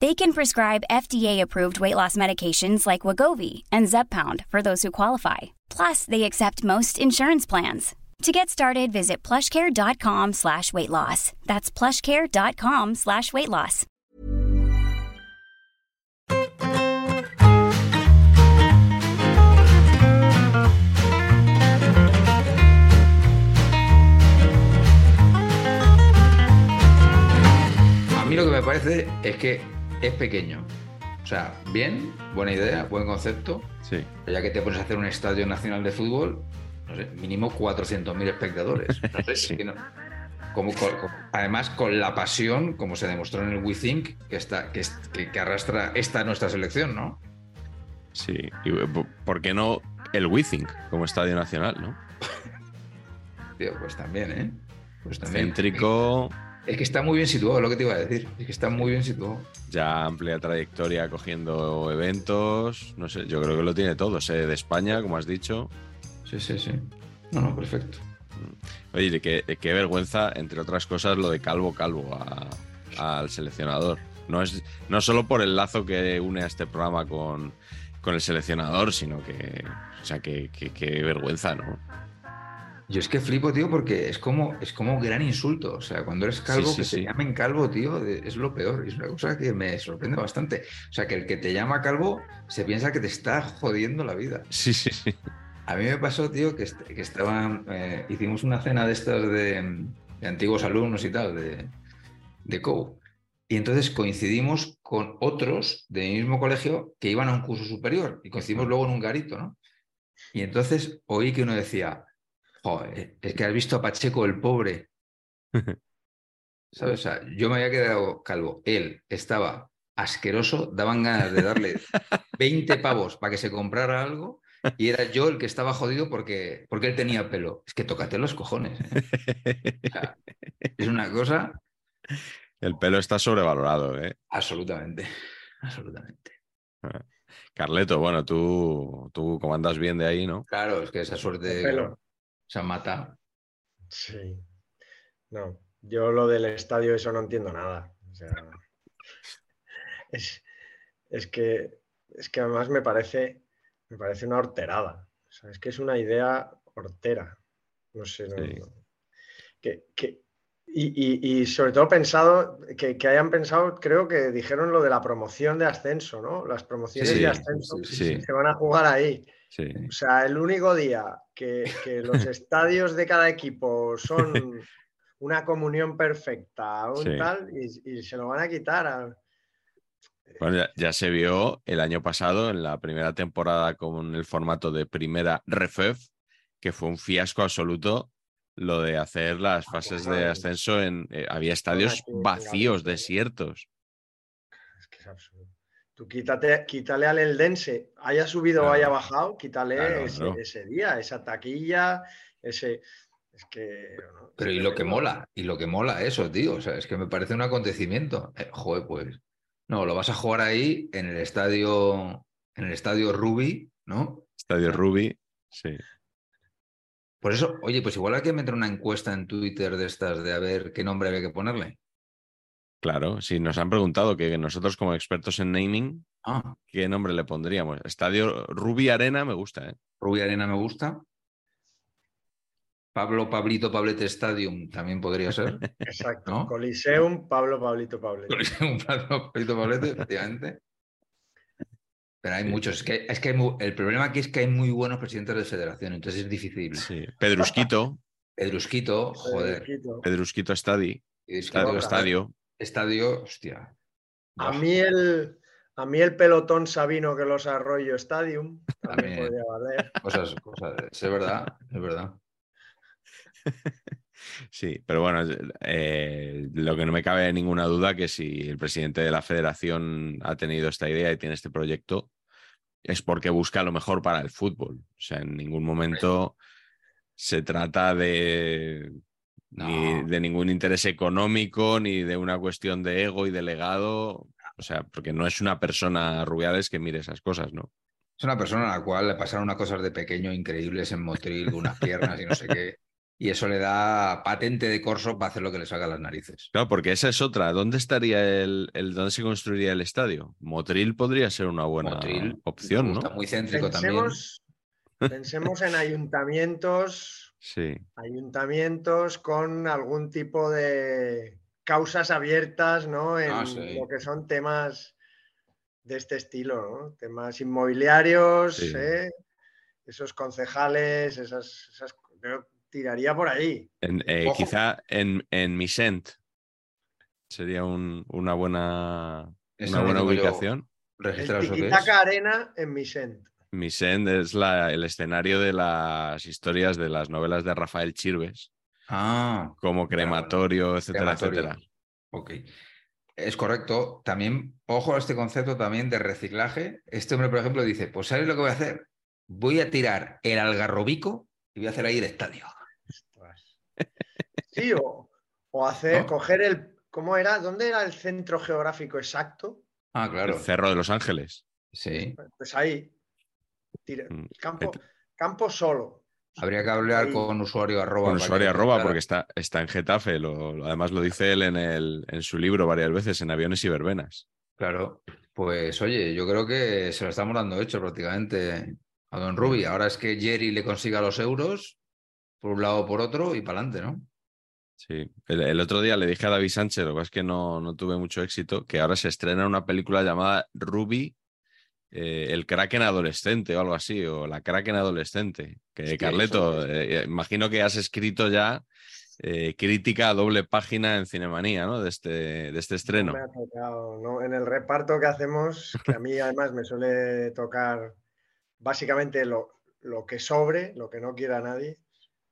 They can prescribe FDA-approved weight loss medications like Wagovi and Zepbound for those who qualify. Plus, they accept most insurance plans. To get started, visit plushcare.com slash weight loss. That's plushcare.com slash weight loss. A mí lo que me parece es que es pequeño. O sea, bien, buena idea, buen concepto. Sí. Pero ya que te pones a hacer un estadio nacional de fútbol, no sé, mínimo 400.000 espectadores. No sé, Sí. que no- como, además, con la pasión, como se demostró en el We Think, que, está, que, que- que arrastra esta nuestra selección, ¿no? Sí. Y, eh, po- ¿Por qué no el Withink como estadio nacional, no? Tío, pues también, ¿eh? Pues también. Céntrico, Es que está muy bien situado, lo que te iba a decir. Es que está muy bien situado. ya amplia trayectoria cogiendo eventos. No sé, yo creo que lo tiene todo. Sede de España, como has dicho. Sí, sí, sí. No, no, perfecto. Oye, qué, qué vergüenza, entre otras cosas, lo de Calvo Calvo al seleccionador. No es no solo por el lazo que une a este programa con, con el seleccionador, sino que, o sea, que, que- qué vergüenza, ¿no? Yo es que flipo, tío, porque es como, es como un gran insulto. O sea, cuando eres calvo, Sí, sí, que sí. te llamen calvo, tío, es lo peor. Es una cosa que me sorprende bastante. O sea, que el que te llama calvo se piensa que te está jodiendo la vida. Sí, sí, sí. A mí me pasó, tío, que, que estaba. eh, hicimos una cena de estas de, de antiguos alumnos y tal, de, de COU. Y entonces coincidimos con otros de mi mismo colegio que iban a un curso superior. Y coincidimos luego en un garito, ¿no? Y entonces oí que uno decía, joder, es que has visto a Pacheco el pobre. ¿Sabes? O sea, yo me había quedado calvo. Él estaba asqueroso, daban ganas de darle 20 pavos para que se comprara algo y era yo el que estaba jodido porque, porque él tenía pelo. Es que tócate los cojones. ¿eh? O sea, es una cosa El pelo está sobrevalorado, ¿eh? absolutamente, absolutamente. Carleto, bueno, tú, tú comandas bien de ahí, ¿no? Claro, es que esa suerte Pelo. Se han matado. Sí. No, yo lo del estadio, eso no entiendo nada. O sea, es, es que, es que además me parece, me parece una horterada. O sea, es que es una idea hortera. No sé, no- Sí. no. Que, que- y, y- y sobre todo pensado, que, que hayan pensado, creo que dijeron lo de la promoción de ascenso, ¿no? Las promociones Sí, de ascenso sí, se van a jugar ahí. Sí. O sea, el único día que, que los estadios de cada equipo son una comunión perfecta, un Sí. tal, y, y se lo van a quitar. a- Bueno, ya, ya se vio el año pasado en la primera temporada con el formato de primera refev, que fue un fiasco absoluto lo de hacer las fases de ascenso en eh, había estadios vacíos, desiertos. Es que es absurdo. Tú quítate, quítale al Eldense, haya subido o haya bajado, quítale Claro, ese, claro. ese día, esa taquilla, ese. Es que. no, Pero y lo que mola, y lo que mola eso, tío. O sea, es que me parece un acontecimiento. Eh, joder, pues. No, lo vas a jugar ahí en el estadio, en el estadio Ruby, ¿no? Estadio. Ruby, sí. Por eso, oye, pues igual hay que meter una encuesta en Twitter de estas de a ver qué nombre había que ponerle. Claro, si nos han preguntado que nosotros como expertos en naming, Ah, ¿qué nombre le pondríamos? Estadio Ruby Arena me gusta, ¿eh? Ruby Arena me gusta. Pablo Pablito Pablete Stadium también podría ser. Exacto. ¿No? Coliseum, Pablo, Pablito, Pablito. Un Pablo Pablito Pablete, efectivamente. Pero hay Sí. muchos. Es que, es que hay el problema aquí es que hay muy buenos presidentes de federación, entonces es difícil. Sí. Pedrusquito, Pedrusquito, joder. Quito. Pedrusquito Stadi, Pedrusquito, estadio. Estadio. Hostia. A mí el, a mí el pelotón Sabino que los Arroyo Stadium también También. podría valer. Cosas, cosas. Es verdad, es verdad. Sí, pero bueno, eh, lo que no me cabe ninguna duda que si el presidente de la federación ha tenido esta idea y tiene este proyecto, es porque busca lo mejor para el fútbol. O sea, en ningún momento se trata de, ni No. de ningún interés económico, ni de una cuestión de ego y de legado. O sea, porque no es una persona Rubiales que mire esas cosas, ¿no? Es una persona a la cual le pasaron unas cosas de pequeño increíbles en Motril, con unas piernas y no sé qué. Y eso le da patente de corso para hacer lo que le salga a las narices. Claro, porque esa es otra. ¿Dónde estaría el, el dónde se construiría el estadio? Motril podría ser una buena Motril, opción, me ¿no? gusta muy céntrico también. Pensemos en ayuntamientos, Sí, ayuntamientos con algún tipo de causas abiertas, ¿no? En Ah, sí. lo que son temas de este estilo, ¿no? Temas inmobiliarios, Sí. ¿eh? esos concejales, esas, esas yo tiraría por ahí. En- eh, quizá en, en Misent sería un- una buena, una buena ubicación. El es. Tiquitaca Arena en Misent. Misent es la- el escenario de las historias de las novelas de Rafael Chirves, Ah, como crematorio, etcétera, crematorio. etcétera. ok. Es correcto. También, ojo a este concepto también de reciclaje. Este hombre, por ejemplo, dice, pues ¿sabes lo que voy a hacer? Voy a tirar el algarrobico y voy a hacer ahí el estadio. Sí, o, o hacer, ¿No? coger el. ¿Cómo era? ¿Dónde era el centro geográfico exacto? Ah, claro. El Cerro de los Ángeles. Sí. Pues ahí. Tira- Mm, campo, solo. Habría que hablar Ahí. con usuario arroba. Con usuario arroba, porque está, está en Getafe. lo- lo- además lo dice él en, el, en su libro varias veces, en Aviones y Verbenas. Claro. Pues oye, yo creo que se lo estamos dando hecho prácticamente a Don Rubi. Ahora es que Jerry le consiga los euros, por un lado o por otro, y para adelante, ¿no? Sí, el, el otro día le dije a David Sánchez, lo que pasa es que no, no tuve mucho éxito, que ahora se estrena una película llamada Ruby, eh, el Kraken adolescente o algo así, o la Kraken adolescente. Que Carleto, eso eh, imagino que has escrito ya eh, crítica a doble página en Cinemanía, ¿no? De este, de este estreno. No me ha tocado, ¿no? En el reparto que hacemos, que a mí además me suele tocar básicamente lo, lo que sobre, lo que no quiera nadie,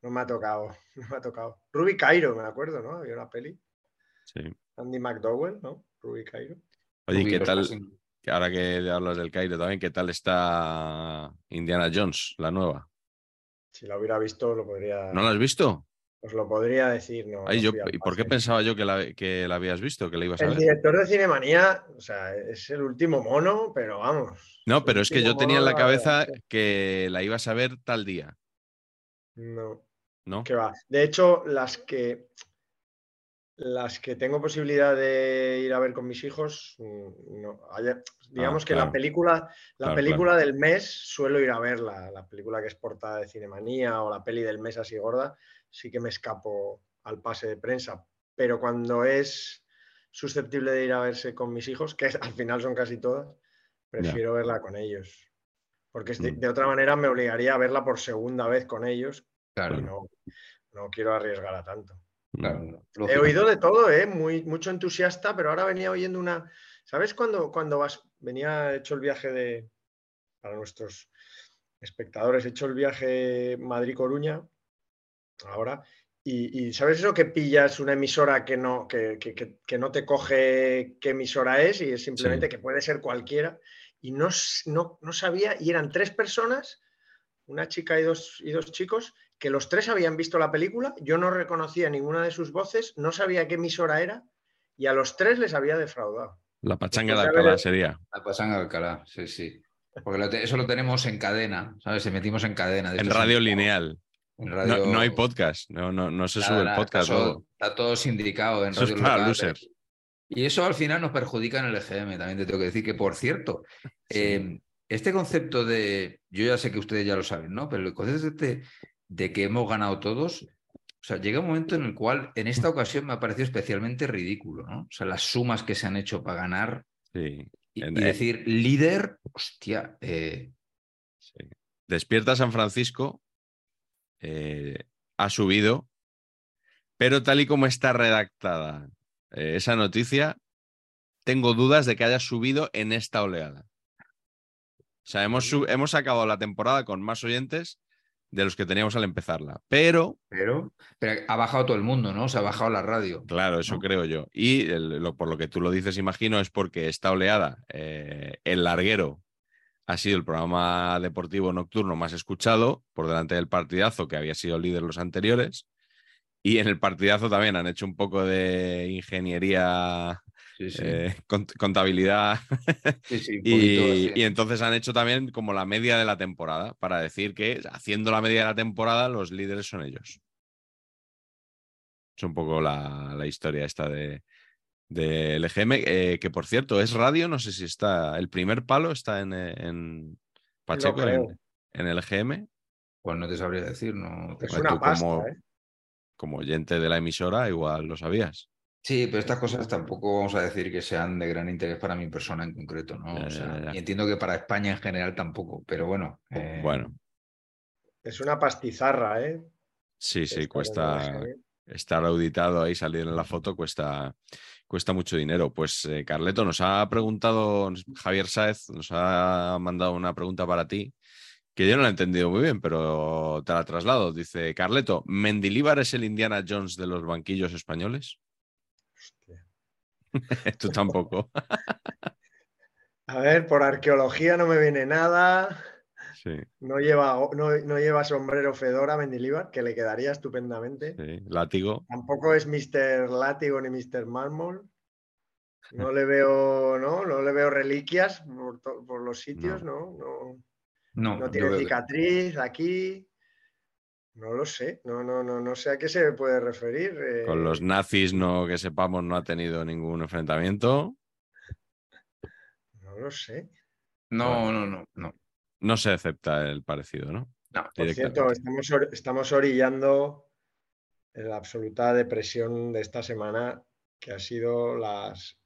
no me ha tocado, no me ha tocado. Ruby Cairo, me acuerdo, ¿no? Había una peli. Sí. Andy McDowell, ¿no? Ruby Cairo. Oye, ¿y Rubi, ¿qué tal? Que Ahora que hablas del Cairo también, ¿qué tal está Indiana Jones, la nueva? Si la hubiera visto, lo podría, ¿No la has visto? os lo podría decir. No, Ay, yo, ¿Y por qué pensaba yo que la, que la habías visto, que la ibas a El ver? director de Cinemanía, o sea, es el último mono, pero vamos. No, pero es que yo tenía en la cabeza que la ibas a ver tal día, No, ¿no? que va. De hecho, las que las que tengo posibilidad de ir a ver con mis hijos, mm, no. Ayer- digamos que claro. la película, la Claro, película del mes suelo ir a verla, la película que es portada de Cinemanía o la peli del mes así gorda, sí que me escapo al pase de prensa. Pero cuando es susceptible de ir a verse con mis hijos, que al final son casi todas, prefiero verla con ellos. Porque de, Mm. de otra manera me obligaría a verla por segunda vez con ellos Claro, y no, no quiero arriesgar a tanto. Claro. Mm. He oído de todo, ¿eh? Muy, mucho entusiasta, pero ahora venía oyendo una. ¿Sabes cuando, cuando vas? Venía hecho el viaje de. Para nuestros espectadores, he hecho el viaje Madrid-Coruña ahora. Y, y ¿sabes eso que pillas una emisora que no, que, que- que- que no te coge qué emisora es y es simplemente Sí. que puede ser cualquiera? Y no, no, no sabía, y eran tres personas, una chica y dos, y dos chicos, que los tres habían visto la película, yo no reconocía ninguna de sus voces, no sabía qué emisora era, y a los tres les había defraudado. La pachanga de de Alcalá sería. La pasan a Alcalá, sí, sí. Porque lo te- eso lo tenemos en cadena, ¿sabes? Se metimos en cadena. de En radio lineal. en No, radio- no hay podcast. No, no, no se Nada, sube el podcast. Está, todo- está todo sindicado en Eso es radio para local. Y eso al final nos perjudica en el EGM, también te tengo que decir que, por cierto, Sí. eh, este concepto de, yo ya sé que ustedes ya lo saben, ¿no? Pero el concepto de, de que hemos ganado todos, o sea, llega un momento en el cual en esta ocasión me ha parecido especialmente ridículo, ¿no? O sea, las sumas que se han hecho para ganar Sí. Y, decir líder, hostia, eh, Sí. Despierta San Francisco eh, ha subido, pero tal y como está redactada eh, esa noticia, tengo dudas de que haya subido en esta oleada. O sea, hemos, hemos acabado la temporada con más oyentes de los que teníamos al empezarla. Pero, pero, pero ha bajado todo el mundo, ¿no? Se ha bajado la radio. claro, eso ¿no? creo yo. Y el- lo- por lo que tú lo dices, imagino, es porque esta oleada, eh, el larguero, ha sido el programa deportivo nocturno más escuchado, por delante del partidazo, que había sido líder los anteriores. Y en el partidazo también han hecho un poco de ingeniería, Sí, sí. eh, cont- contabilidad. Sí, Y, entonces han hecho también como la media de la temporada, para decir que haciendo la media de la temporada, los líderes son ellos. Es un poco la, la historia esta de del EGM, eh, que por cierto es radio, no sé si está, el primer palo está en, eh, en Pacheco, en, en el EGM, Pues no te sabría decir, no. te- Es una como- ¿eh? como oyente de la emisora, igual lo sabías. Sí, pero estas cosas tampoco vamos a decir que sean de gran interés para mi persona en concreto, ¿no? Ya, O sea, ya, ya. y entiendo que para España en general tampoco, pero bueno. eh, Bueno, Es una pastizarra, ¿eh? sí, sí, Esta cuesta, EGM. estar auditado ahí, salir en la foto, cuesta, cuesta mucho dinero. Pues eh, Carleto nos ha preguntado, Javier Sáez nos ha mandado una pregunta para ti, que yo no la he entendido muy bien, pero te la traslado. Dice, Carleto, ¿Mendilíbar es el Indiana Jones de los banquillos españoles? Tú tampoco. A ver, por arqueología no me viene nada. Sí, No lleva, no, no lleva sombrero Fedora Mendilibar, que le quedaría estupendamente. sí. Látigo. Tampoco es Mr. Látigo ni Mr. Mármol. No le veo, ¿no? No le veo reliquias por, los sitios, ¿no? No, no, tiene cicatriz aquí. No lo sé. No, no, no, no sé a qué se puede referir. eh, Con los nazis, no que sepamos, no ha tenido ningún enfrentamiento. No lo sé. No, no, no, no. No se acepta el parecido, ¿no? No. Por cierto, Directamente. estamos, or- estamos orillando en la absoluta depresión de esta semana, que ha sido las,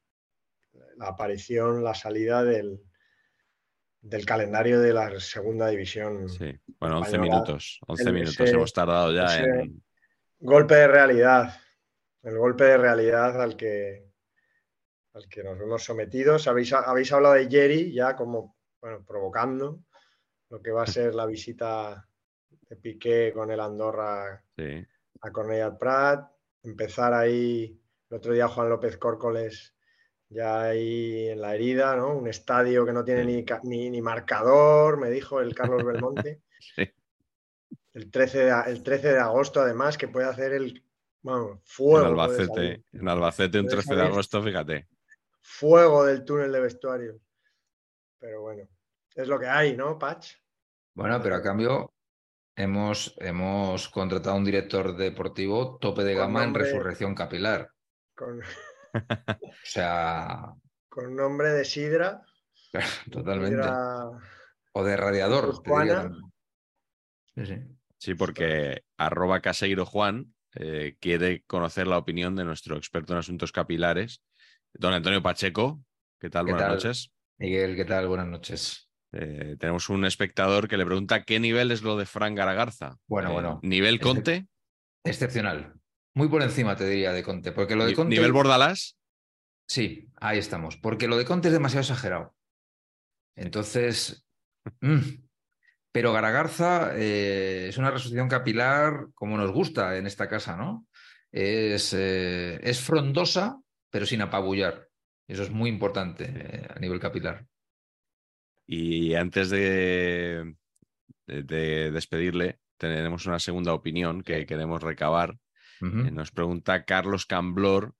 la aparición, la salida del, del calendario de la segunda división. Sí. Bueno, 11 Española, minutos. 11 el- minutos ese- hemos tardado ya en. Golpe de realidad. El golpe de realidad al que, al que nos vemos sometidos. Habéis, habéis hablado de Jerry ya como bueno, provocando lo que va a ser la visita de Piqué con el Andorra Sí. a Cornellà Prat, empezar ahí, el otro día Juan López Córcoles ya ahí en la herida, ¿no? Un estadio que no tiene ni, ni, ni marcador, me dijo el Carlos Belmonte. Sí. El 13, de, el 13 de agosto, además, que puede hacer el bueno, En fuego. puede Albacete, en Albacete un Puede 13 de agosto, fíjate. Fuego del túnel de vestuario. Pero bueno, es lo que hay, ¿no, Patch? Bueno, pero a cambio hemos, hemos contratado a un director deportivo tope de Con gama nombre- en resurrección capilar. Con, O sea, con nombre de Sidra. totalmente. Sidra- O de radiador. Sí, sí. Sí, porque arroba Caseiro Juan eh, quiere conocer la opinión de nuestro experto en asuntos capilares, don Antonio Pacheco. ¿Qué tal? ¿Qué Buenas tal? noches. Miguel, ¿qué tal? Buenas noches. Eh, tenemos un espectador que le pregunta qué nivel es lo de Fran Garagarza. Bueno, Eh, bueno. ¿Nivel Este- Conte? Excepcional. Muy por encima, te diría, de Conte. Porque lo de Conte. ¿Nivel Bordalás? Sí, ahí estamos. Porque lo de Conte es demasiado exagerado. Entonces. mm. Pero Garagarza eh, es una resucitación capilar como nos gusta en esta casa, ¿no? Es, eh, es frondosa, pero sin apabullar. Eso es muy importante eh, a nivel capilar. Y antes de, de- de despedirle, tenemos una segunda opinión que queremos recabar. Eh, Nos pregunta Carlos Camblor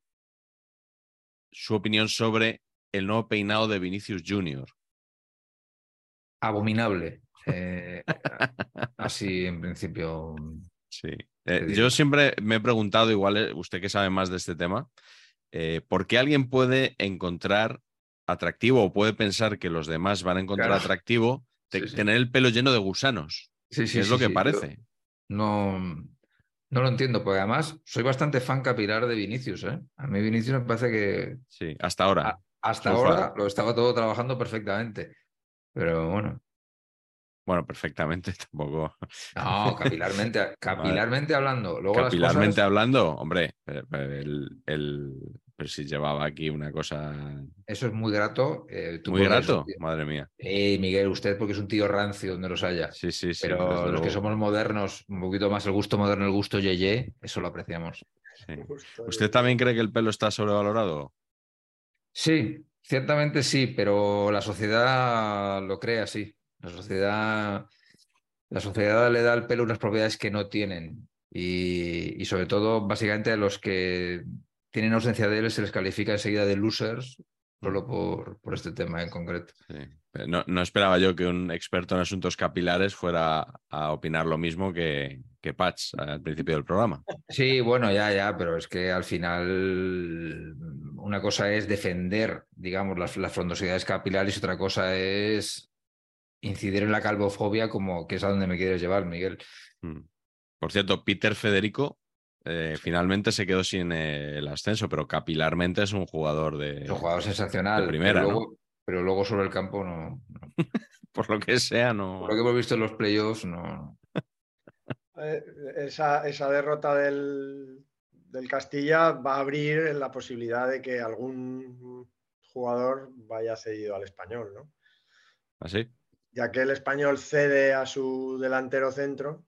su opinión sobre el nuevo peinado de Vinicius Junior. Abominable. Eh, así, en principio. Sí. Eh, yo siempre me he preguntado, igual eh, usted que sabe más de este tema, ¿por qué alguien puede encontrar atractivo o puede pensar que los demás van a encontrar Claro. atractivo te- Sí, sí. tener el pelo lleno de gusanos? Sí, sí, es lo que. Yo parece. No, no lo entiendo, porque además soy bastante fan capilar de Vinicius. ¿eh? A mí Vinicius me parece que Sí, hasta ahora. Ah, hasta ahora lo estaba todo trabajando perfectamente. Pero bueno, Bueno, perfectamente, tampoco. no, capilarmente, capilarmente hablando. Luego las Capilarmente cosas- hablando, hombre, el, el- pero si llevaba aquí una cosa eso es muy grato. eh, tú muy grato, madre mía. Eh, Miguel, usted porque es un tío rancio donde los haya. Sí, sí, sí. Pero los que somos modernos, un poquito más el gusto moderno, el gusto yeye, eso lo apreciamos. sí. ¿Usted también cree que el pelo está sobrevalorado? Sí, ciertamente sí, pero la sociedad lo cree así. La sociedad, la sociedad le da al pelo unas propiedades que no tienen. Y, y sobre todo, básicamente, a los que tienen ausencia de él se les califica enseguida de losers, solo por, por este tema en concreto. Sí. No, no esperaba yo que un experto en asuntos capilares fuera a opinar lo mismo que, que Patch al principio del programa. Sí, bueno, ya, ya, pero es que al final una cosa es defender, digamos, las, las frondosidades capilares y otra cosa es incidir en la calvofobia como que es a donde me quieres llevar, Miguel. Mm. Por cierto, Peter Federico eh, finalmente se quedó sin eh, el ascenso, pero capilarmente es un jugador de, Es un jugador sensacional, de primera, pero, ¿no? luego, pero luego sobre el campo no. no. por lo que sea, no. Por lo que hemos visto en los playoffs, no. Eh, Esa, esa derrota del, del Castilla va a abrir la posibilidad de que algún jugador vaya cedido al español, ¿no? ¿Así? Ya que el español cede a su delantero centro,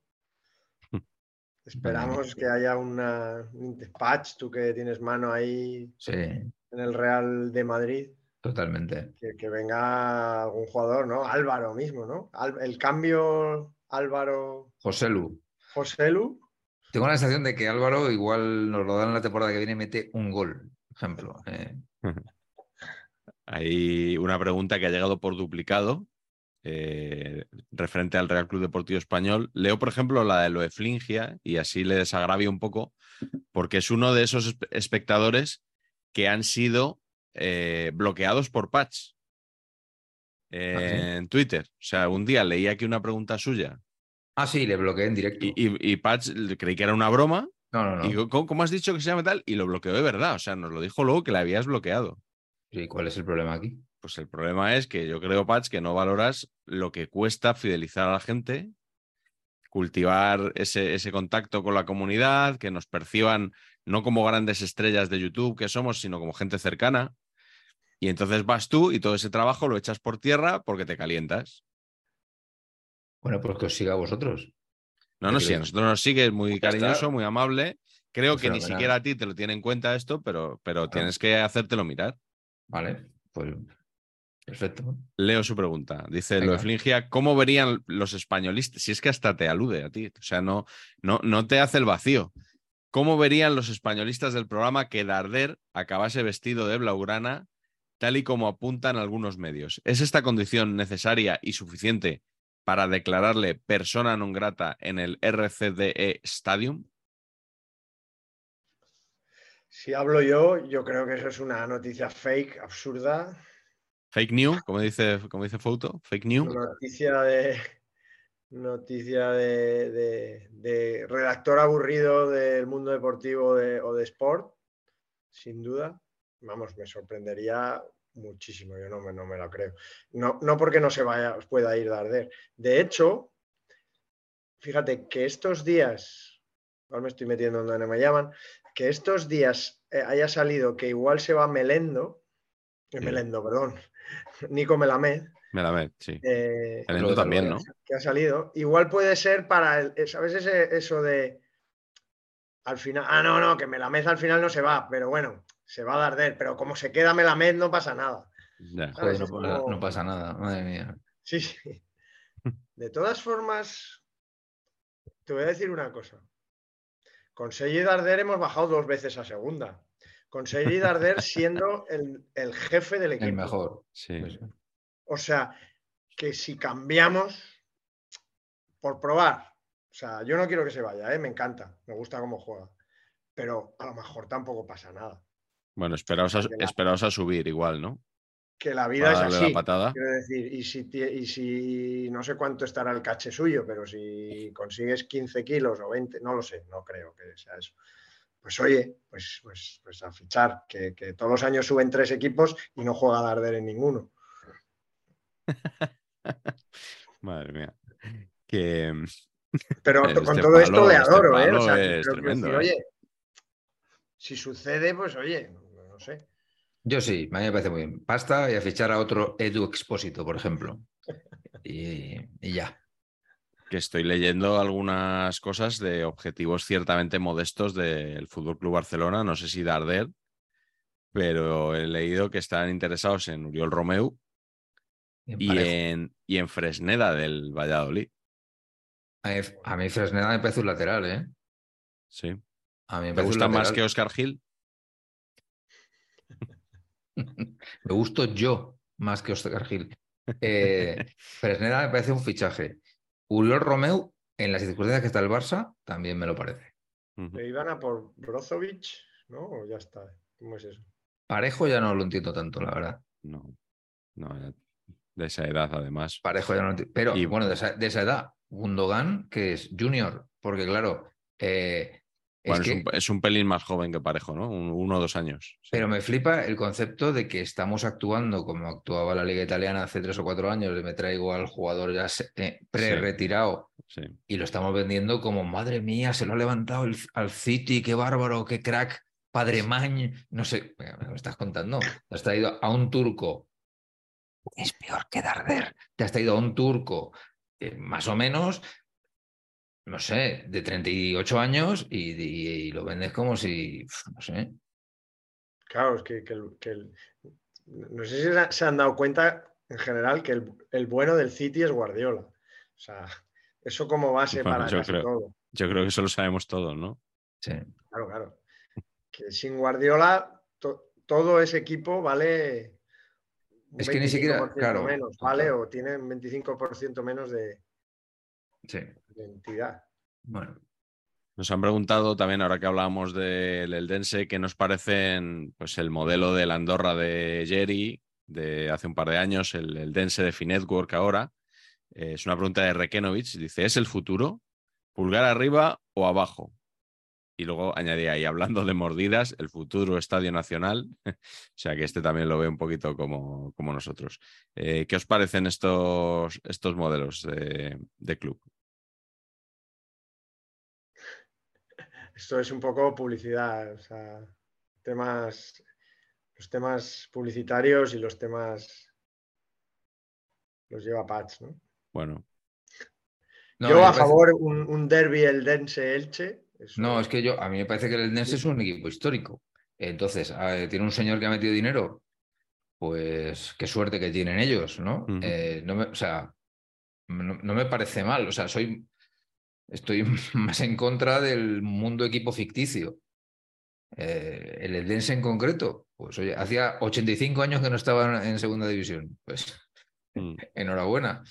esperamos que haya una un patch, tú que tienes mano ahí Sí, en el Real de Madrid, totalmente. que, que venga algún jugador, ¿no? Álvaro mismo, ¿no? Al- el cambio Álvaro José Lu. Joselu, Tengo la sensación de que Álvaro igual nos lo dan en la temporada que viene y mete un gol, por ejemplo. eh. Hay una pregunta que ha llegado por duplicado eh, referente al Real Club Deportivo Español. Leo, por ejemplo, la de Loeflingia y así le desagravio un poco, porque es uno de esos espe- espectadores que han sido eh, bloqueados por Patch eh, ¿Ah, sí? en Twitter. O sea, un día leí aquí una pregunta suya Ah, sí, le bloqueé en directo. y, y, y Patch creí que era una broma. No, no, no. Y ¿cómo, cómo has dicho que se llama tal? Y lo bloqueó de verdad. O sea, nos lo dijo luego que le habías bloqueado. Sí, ¿cuál es el problema aquí? Pues el problema es que yo creo, Patch, que no valoras lo que cuesta fidelizar a la gente, cultivar ese, ese contacto con la comunidad, que nos perciban no como grandes estrellas de YouTube que somos, sino como gente cercana. Y entonces vas tú y todo ese trabajo lo echas por tierra porque te calientas. Bueno, pues que os siga a vosotros. No, no, sí, a nosotros nos sigue, es muy está. cariñoso, muy amable. Creo Pues que ni siquiera a ti te lo tiene en cuenta esto, pero, pero tienes que hacértelo mirar. Vale, pues perfecto. Leo su pregunta. Dice Venga. Loeflingia, ¿cómo verían los españolistas? Si es que hasta te alude a ti, o sea, no, no, no te hace el vacío. ¿Cómo verían los españolistas del programa que Darder acabase vestido de blaugrana, tal y como apuntan algunos medios? ¿Es esta condición necesaria y suficiente para declararle persona non grata en el RCDE Stadium? si hablo yo, yo creo que eso es una noticia fake, absurda, Fake news, como dice, como dice Foto, fake news. noticia de noticia de, de- de redactor aburrido del mundo deportivo de- o de sport, sin duda. Vamos, me sorprendería muchísimo, yo no me, no me lo creo. No, no porque no se vaya, pueda ir de arder. De hecho, fíjate que estos días, ahora me estoy metiendo en donde me llaman, que estos días eh, haya salido que igual se va Melendo, eh. Melendo, perdón, Nico Melamed, Me la ve, sí. eh, El de también. ¿no? que ha salido, igual puede ser para, el, eh, ¿sabes ese, eso de al final, ah, no, no, que Melamed al final no se va, pero bueno, se va a Darder, pero como se queda Melamed no pasa nada. Ya. Joder, ¿Sabes? no, pasa- como- no pasa nada, madre mía. Sí, sí. De todas formas, te voy a decir una cosa. Con Sergi Darder hemos bajado dos veces a segunda. Con Sergi Darder siendo el, el jefe del equipo. El mejor. Sí. Pues, O sea, que si cambiamos por probar, o sea, yo no quiero que se vaya, ¿eh? me encanta, me gusta cómo juega, pero a lo mejor tampoco pasa nada. Bueno, esperaos a, la- esperaos a subir igual, ¿no? Que la vida Para es así. la patada. Quiero decir, y si, y si no sé cuánto estará el caché suyo, pero si consigues 15 kilos o 20, no lo sé, no creo que sea eso. Pues oye, pues, pues, pues a fichar, que, todos los años suben tres equipos y no juega Darder en ninguno. Madre mía. Que... Pero con todo esto le este adoro, ¿eh? ¿eh? Oye, si sucede, pues oye, no sé. Yo sí, a mí me parece muy bien. Pasta y a fichar a otro Edu Expósito, por ejemplo. y, ya. Que estoy leyendo algunas cosas de objetivos ciertamente modestos del Fútbol Club Barcelona. No sé si Darder, pero he leído que están interesados en Uriol Romeu y en, y en Fresneda del Valladolid. A mí Fresneda me parece un lateral, ¿eh? Sí. A mí me, gusta más que Oscar Gil? me gusto yo más que Oscar Gil. Eh, Fresneda me parece un fichaje. Uriol Romeu, en las circunstancias que está el Barça, también me lo parece. ¿Le iban a por Brozovic? ¿No? ¿O ya está? ¿Cómo es eso? Parejo ya no lo entiendo tanto, la verdad. No, no, de esa edad además. Parejo ya no lo entiendo. Pero bueno, de esa, de esa edad, Gundogan, que es junior, porque claro, eh, es, un, pelín más joven que Parejo, ¿no? uno o dos años. Pero me flipa el concepto de que estamos actuando como actuaba la Liga Italiana hace tres o cuatro años, me traigo al jugador ya eh, pre-retirado y lo estamos vendiendo como, madre mía, se lo ha levantado al City, qué bárbaro, qué crack, padre Mañ, no sé, me lo estás contando. Te has traído a un turco, es peor que Darder, te has traído a un turco eh, más o menos no sé, de 38 años y, lo vendes como si, no sé. Claro, es que, no sé si se han dado cuenta en general que el, bueno del City es Guardiola. O sea, eso como base para yo creo, todo. Yo creo que eso lo sabemos todos, ¿no? Sí. Claro, claro. Que sin Guardiola todo ese equipo vale. Es que ni siquiera, claro. Menos, ¿vale? O tiene 25% menos de, sí. Identidad. Bueno. Nos han preguntado también, ahora que hablábamos del Eldense, que nos parecen pues, el modelo de la Andorra de Jerry de hace un par de años, el Eldense de Finetwork ahora. Eh, es una pregunta de Rekenovich. Dice: ¿es el futuro? ¿Pulgar arriba o abajo? Y luego añadía ahí, hablando de mordidas, el futuro Estadio Nacional. o sea que este también lo ve un poquito como, como nosotros. Eh, ¿Qué os parecen estos, estos modelos de club? Esto es un poco publicidad, o sea, temas, los temas publicitarios y los temas los lleva Patch, ¿no? Bueno. yo a favor un, un derby el Dense Elche. No, es que yo, a mí me parece que el Dense es un equipo histórico. Entonces, tiene un señor que ha metido dinero, pues qué suerte que tienen ellos, ¿no? Eh, no me, o sea, no, me parece mal. O sea, soy, Estoy más en contra del mundo equipo ficticio. Eh, el Eldense en concreto, pues oye, hacía 85 años que no estaba en segunda división. Pues mm. enhorabuena.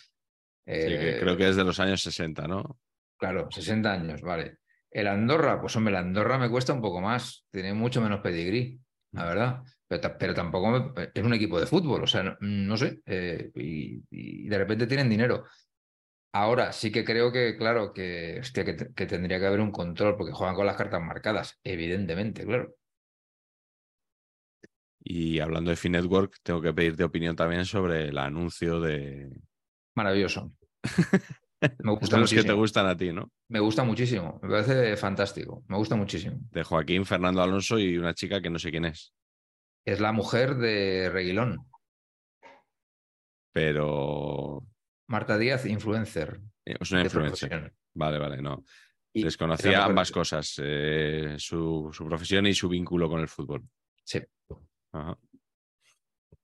Eh, creo que es de los años 60, ¿no? Claro, 60 años, vale. El Andorra, pues hombre, el Andorra me cuesta un poco más, tiene mucho menos pedigrí, la mm. verdad. Pero, tampoco es un equipo de fútbol, o sea, no, sé, eh, y, de repente tienen dinero. Ahora sí que creo que, claro, que, que, tendría que haber un control porque juegan con las cartas marcadas, evidentemente, claro. Y hablando de Finetwork, tengo que pedirte opinión también sobre el anuncio de. Maravilloso. Me gusta los que te gustan a ti, ¿no? Me gusta muchísimo, me parece fantástico, me gusta muchísimo. De Joaquín, Fernando Alonso y una chica que no sé quién es. Es la mujer de Reguilón. Pero Marta Díaz, influencer. Eh, es una influencer. Vale, vale, no. Desconocía ambas cosas, eh, su, profesión y su vínculo con el fútbol. Sí.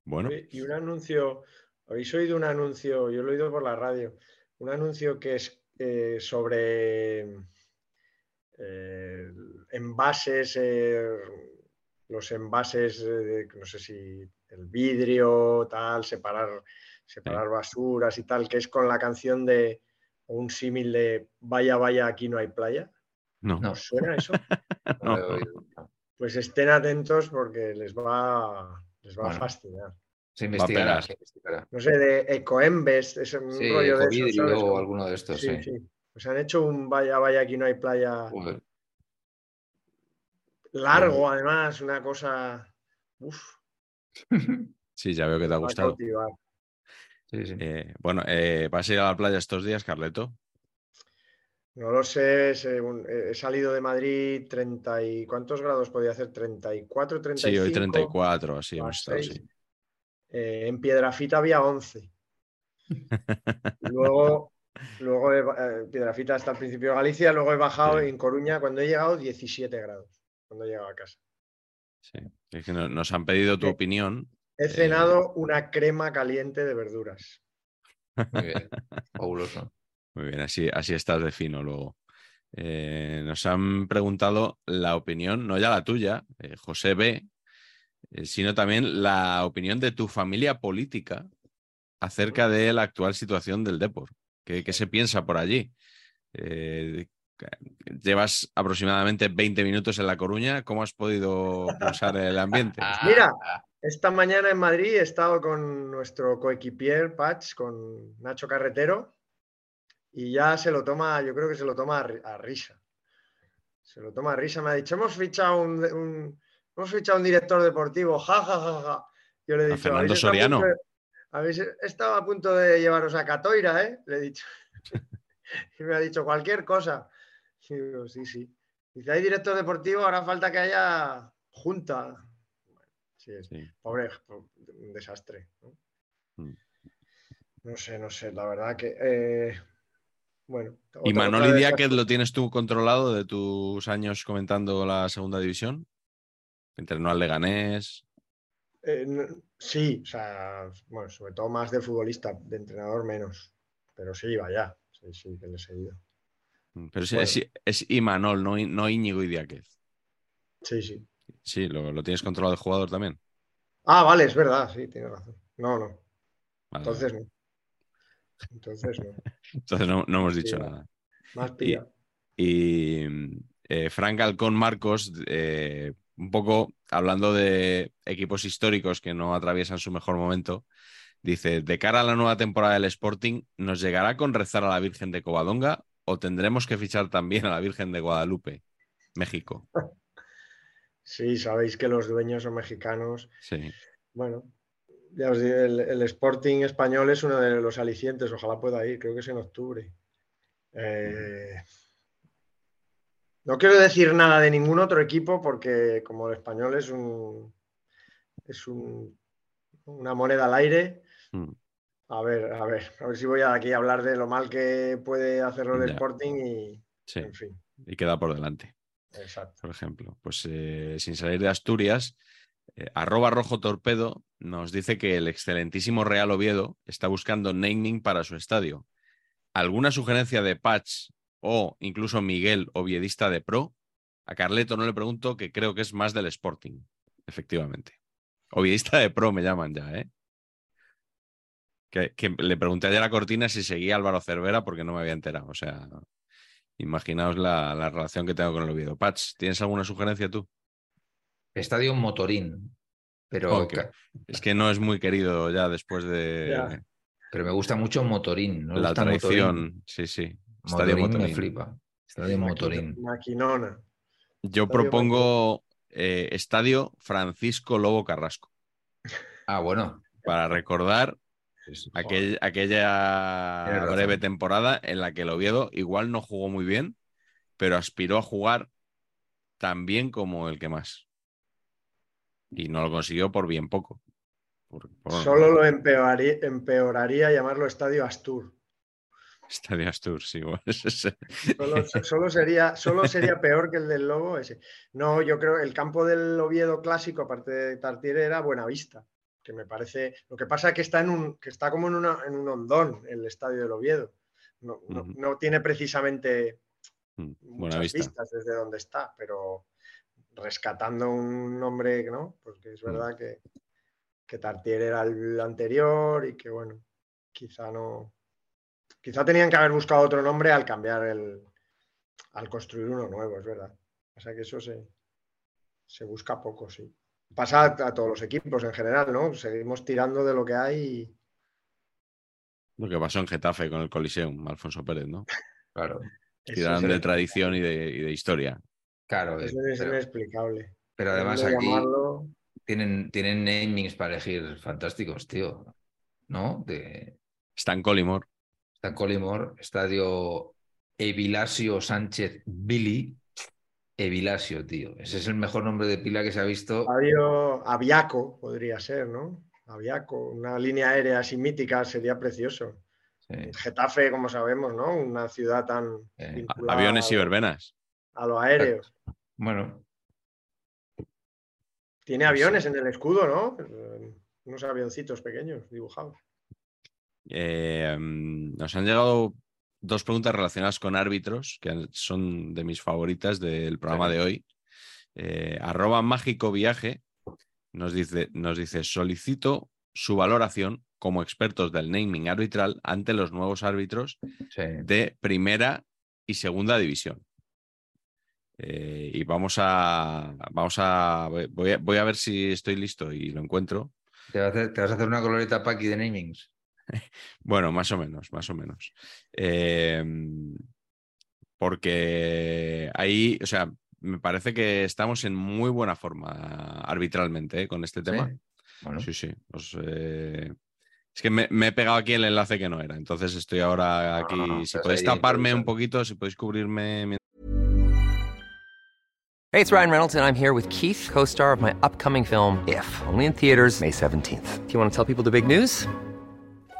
Bueno. Y un anuncio, ¿habéis oído un anuncio? Yo lo he oído por la radio. Un anuncio que es eh, sobre envases, los envases, no sé si el vidrio, tal, separar separar basuras y tal, que es con la canción de un símil de Vaya, vaya, aquí no hay playa. No. ¿No suena eso? Pues estén atentos porque les va, les va a fascinar. Se investigará, No sé, de Ecoembes, es un rollo de eso. o alguno de estos, sí, sí. Pues han hecho un Vaya, vaya, aquí no hay playa. Largo, además, una cosa. Uf. Sí, ya veo que te ha gustado. Sí, sí. Eh, bueno, eh, ¿vas a ir a la playa estos días, Carleto? No lo sé, según- he he salido de Madrid 30 y... ¿Cuántos grados podía hacer? ¿34, 35? Sí, hoy 34, así más hemos estado, sí. Eh, en Piedrafita había 11. Y luego, luego he eh, Piedrafita hasta el principio de Galicia, luego he bajado Sí. en Coruña cuando he llegado 17 grados, cuando he llegado a casa. Sí. Es que no- nos han pedido tu Eh, opinión. He cenado una crema caliente de verduras. Muy bien. Fabuloso. Muy bien, así, así estás de fino luego. Eh, nos han preguntado la opinión, no ya la tuya, eh, José B., eh, sino también la opinión de tu familia política acerca de la actual situación del Depor. ¿Qué, qué se piensa por allí? Eh, llevas aproximadamente 20 minutos en La Coruña. ¿Cómo has podido pulsar el ambiente? Mira, esta mañana en Madrid he estado con nuestro coequipier Patch, con Nacho Carretero, y ya se lo toma, yo creo que se lo toma a, ri- a risa. Se lo toma a risa. Me ha dicho, hemos fichado un, un- hemos fichado un director deportivo, ja, ja, ja, ja. Yo le he A dicho, Fernando "¿Habéis estado a Soriano". punto de- Habéis estado a punto de llevaros a Catoira, ¿eh? Le he dicho. y me ha dicho cualquier cosa. Y digo, sí, sí. Dice, hay director deportivo, ahora falta que haya junta. Sí. Pobre, un desastre. ¿no? Mm. No sé, no sé, la verdad que. eh, bueno. ¿Y Manoli Diáquez lo tienes tú controlado de tus años comentando la segunda división? Entrenó al Leganés. eh, no- sí, o sea, bueno, sobre todo más de futbolista, de entrenador menos. Pero sí, vaya. Sí, sí, que le he seguido. Pero sí, Bueno. es, es Imanol, no, no Íñigo Idiáquez. Sí, sí. Sí, lo, lo tienes controlado el jugador también. Ah, vale, es verdad, sí, tiene razón. No, no. Vale, Entonces no. Entonces no. Entonces no, no hemos dicho Sí, nada. Más pilla. Y eh, Frank Alcón Marcos, eh, un poco hablando de equipos históricos que no atraviesan su mejor momento, dice, de cara a la nueva temporada del Sporting, ¿nos llegará con rezar a la Virgen de Covadonga o tendremos que fichar también a la Virgen de Guadalupe, México? Sí, sabéis que los dueños son mexicanos. Sí. Bueno, ya os digo, el, el Sporting español es uno de los alicientes, ojalá pueda ir, creo que es en octubre. Eh, no quiero decir nada de ningún otro equipo porque como el español es un es un- una moneda al aire. Mm. A ver, a ver, a ver si voy a aquí a hablar de lo mal que puede hacerlo el Ya. Sporting y Sí, en fin, y queda por delante. Por ejemplo. Pues eh, sin salir de Asturias, eh, arroba rojo torpedo nos dice que el excelentísimo Real Oviedo está buscando naming para su estadio. ¿Alguna sugerencia de Patch o incluso Miguel, oviedista de pro? A Carleto no le pregunto, que creo que es más del Sporting, efectivamente. Oviedista de pro me llaman ya, ¿eh? Que le pregunté ayer a Cortina si seguía Álvaro Cervera porque no me había enterado. O sea, imaginaos la, la relación que tengo con el Oviedo. Patch, ¿tienes alguna sugerencia tú? Estadio Motorín. Pero, Es que no es muy querido ya después de Ya. pero me gusta mucho Motorín. la gusta Motorín. Sí, sí. Estadio Motorín me flipa. Estadio Motorín. Maquinona. Yo Estadio propongo eh, Estadio Francisco Lobo Carrasco Ah, bueno. para recordar Aquella breve temporada en la que el Oviedo igual no jugó muy bien, pero aspiró a jugar tan bien como el que más. Y no lo consiguió por bien poco. Por- por- Solo lo empeoraría, empeoraría llamarlo Estadio Astur. Estadio Astur, sí, igual. Solo, solo sería, solo sería peor que el del Lobo ese. No, yo creo que el campo del Oviedo clásico, aparte de Tartiere, era Buenavista, que me parece. Lo que pasa es que está en un, que está como en, una- en un hondón el estadio del Oviedo. No, no- tiene precisamente Mm, muchas Buena vista. vistas desde donde está, pero rescatando un nombre, ¿no? Porque Mm. es verdad que, que Tartiere era el anterior y que, bueno, quizá no. Quizá tenían que haber buscado otro nombre al cambiar el. al construir uno nuevo, es verdad. O sea que eso se, se busca poco, sí. Pasa a, todos los equipos en general, ¿no? Seguimos tirando de lo que hay y. Lo que pasó en Getafe con el Coliseum, Alfonso Pérez, ¿no? Claro. Tiraron de tradición y de, y de historia. Claro, Eso es pero, inexplicable. pero además ¿Cómo aquí llamarlo? tienen, tienen namings para elegir fantásticos, tío. ¿No? De, Stan Collymore. está Colimor, estadio Evilasio Sánchez Billy. Evilasio, tío. Ese es el mejor nombre de pila que se ha visto. Estadio Aviaco podría ser, ¿no? Aviaco, una línea aérea así mítica, sería precioso. Sí. Getafe, como sabemos, ¿no? Una ciudad tan Eh, Aviones y verbenas. a lo aéreo. Bueno, Tiene aviones en el escudo, ¿no? Unos avioncitos pequeños dibujados. Eh, mm, nos han llegado dos preguntas relacionadas con árbitros, que son de mis favoritas del programa Sí. de hoy. Eh, arroba mágico viaje nos dice, nos dice, solicito su valoración como expertos del naming arbitral ante los nuevos árbitros sí. de primera y segunda división. Eh, y vamos a, vamos a voy, a, voy a ver si estoy listo y lo encuentro. ¿Te, vas a hacer, te vas a hacer una coloreta paqui de namings. Bueno, más o menos, más o menos. Eh, porque ahí, o sea, me parece que estamos en muy buena forma arbitralmente ¿eh? con este tema. Sí. Bueno, Sí, sí. pues, eh, es que me, me he pegado aquí el enlace que no era. Entonces estoy ahora aquí. Si podéis ahí taparme un poquito, si podéis cubrirme. mientras- Hey, it's Ryan Reynolds, and I'm here with Keith, co star of my upcoming film, If, only in theaters, May 17th. Do you want to tell people the big news?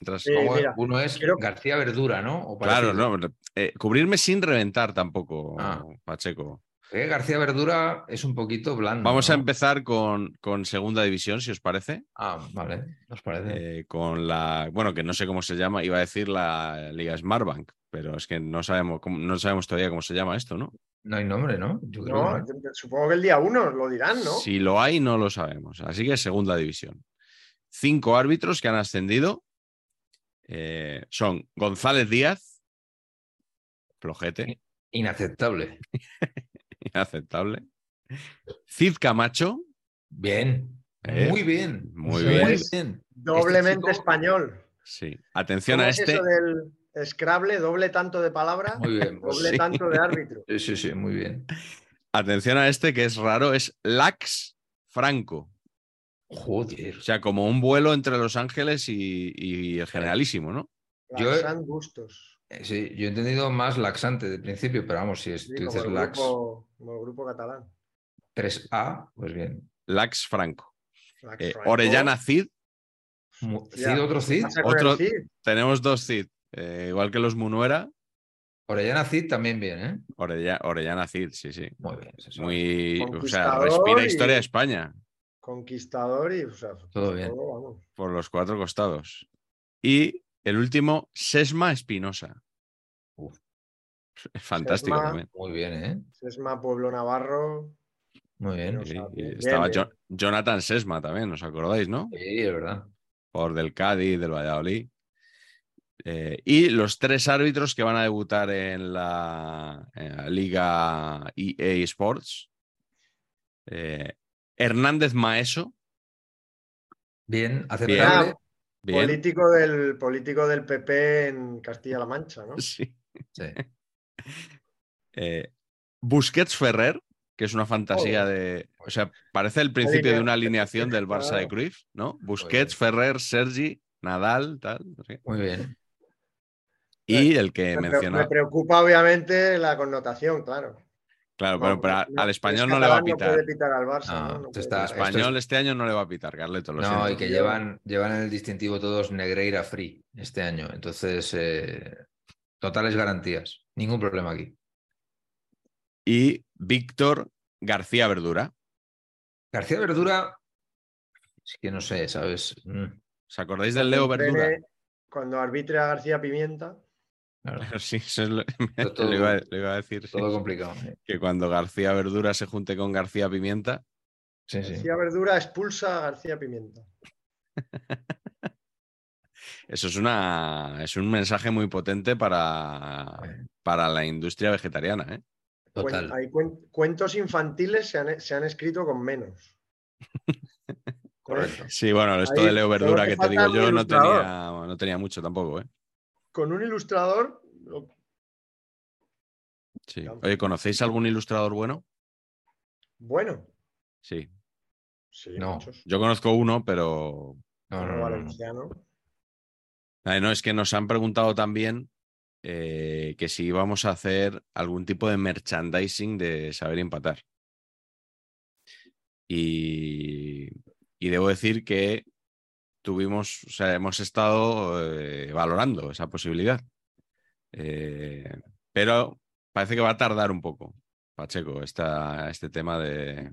Mientras- Sí, como mira, uno es creo- García Verdura, ¿no? O Claro, no. eh, cubrirme sin reventar tampoco, Ah. Pacheco. Eh, García Verdura es un poquito blando. Vamos a empezar con, con segunda división, si os parece. Ah, vale, nos parece. Eh, con la, bueno, que no sé cómo se llama, iba a decir la Liga Smartbank, pero es que no sabemos, cómo- no sabemos todavía cómo se llama esto, ¿no? No hay nombre, ¿no? Yo creo No, que no. supongo que el día uno lo dirán, ¿no? Si lo hay, no lo sabemos. Así que segunda división. Cinco árbitros que han ascendido eh, son González Díaz, flojete, Inaceptable. inaceptable. Cid Camacho, Bien. Eh, muy bien. muy Muy bien. Doblemente Este chico- español. sí. Atención ¿Cómo a es este. eso del Scrabble? Doble tanto de palabra, Muy bien. pues doble sí. tanto de árbitro. Sí, sí, sí, muy bien. Atención a este que es raro, es Lax Franco. Joder. O sea, como un vuelo entre Los Ángeles y, y el Generalísimo, ¿no? Yo- Laxant gustos. Eh, Sí, yo he entendido más laxante de principio, pero vamos, si es- Sí, tú como, dices el lax grupo, como el grupo catalán. 3A, pues bien. Lax Franco. Lax Eh, Franco. Orellana Cid. ¿Cid otro ¿qué Cid? Otro- Cid? Tenemos dos Cid. eh, igual que los Munuera. Orellana Cid también bien, ¿eh? Orella- Orellana Cid, sí, sí. Muy bien. Muy. O sea, respira y- historia de España Conquistador y. o sea, Todo bien. vamos. por los cuatro costados. Y el último, Sesma Espinosa. Fantástico Sesma. también. Muy bien, ¿eh? Sesma, Pueblo Navarro. Muy bien. Sí, estaba bien. Jo- Jonathan Sesma también, ¿os acordáis, no? Sí, es verdad. Por del Cádiz, del Valladolid. Eh, y los tres árbitros que van a debutar en la, en la Liga EA Sports. Eh, Hernández Maeso. Bien, aceptable. Bien. Político del, político del PP en Castilla-La Mancha, ¿no? Sí. Sí. Eh, Busquets Ferrer, que es una fantasía Joder. de. O sea, parece el principio de una Alinea- alineación del Barça de. Cruyff, ¿no? Busquets, Ferrer, Sergi, Nadal, tal. Muy bien. Y el que Me, menciona. me preocupa, obviamente, la connotación, claro. Claro, pero, no, al es español no le va a pitar. No puede pitar al Barça, No, ¿no? No esto puede está- El pitar. esto español este año no le va a pitar, Carleto. Lo No, siento. y que llevan, llevan en el distintivo todos Negreira Free este año. Entonces, eh, totales garantías. Ningún problema aquí. Y Víctor García Verdura. García Verdura, es que no sé, ¿sabes? Mm, ¿Os acordáis del Leo Verdura? Cuando arbitre a García Pimienta. Claro, Sí, eso es lo, todo- le, iba, a- le iba a decir. sí. todo complicado. que cuando García Verdura se junte con García Pimienta, Sí, sí. García Verdura expulsa a García Pimienta. Eso es, una, es un mensaje muy potente para, para la industria vegetariana. ¿eh? Total. hay cuen- cuentos infantiles se han, se han escrito con menos. Correcto. Sí, bueno, esto Ahí de Leo Verdura que te digo yo no tenía, no tenía mucho tampoco. ¿eh? Con un ilustrador, lo- Sí. Oye, ¿conocéis algún ilustrador bueno? bueno, Sí. sí, No. muchos. Yo conozco uno, pero No, no, Como no, no. Valenciano. Ay, no, es que nos han preguntado también eh, que si íbamos a hacer algún tipo de merchandising de saber empatar. Y, y debo decir que tuvimos, o sea, hemos estado eh, valorando esa posibilidad. Eh, pero parece que va a tardar un poco, Pacheco, esta, este tema de...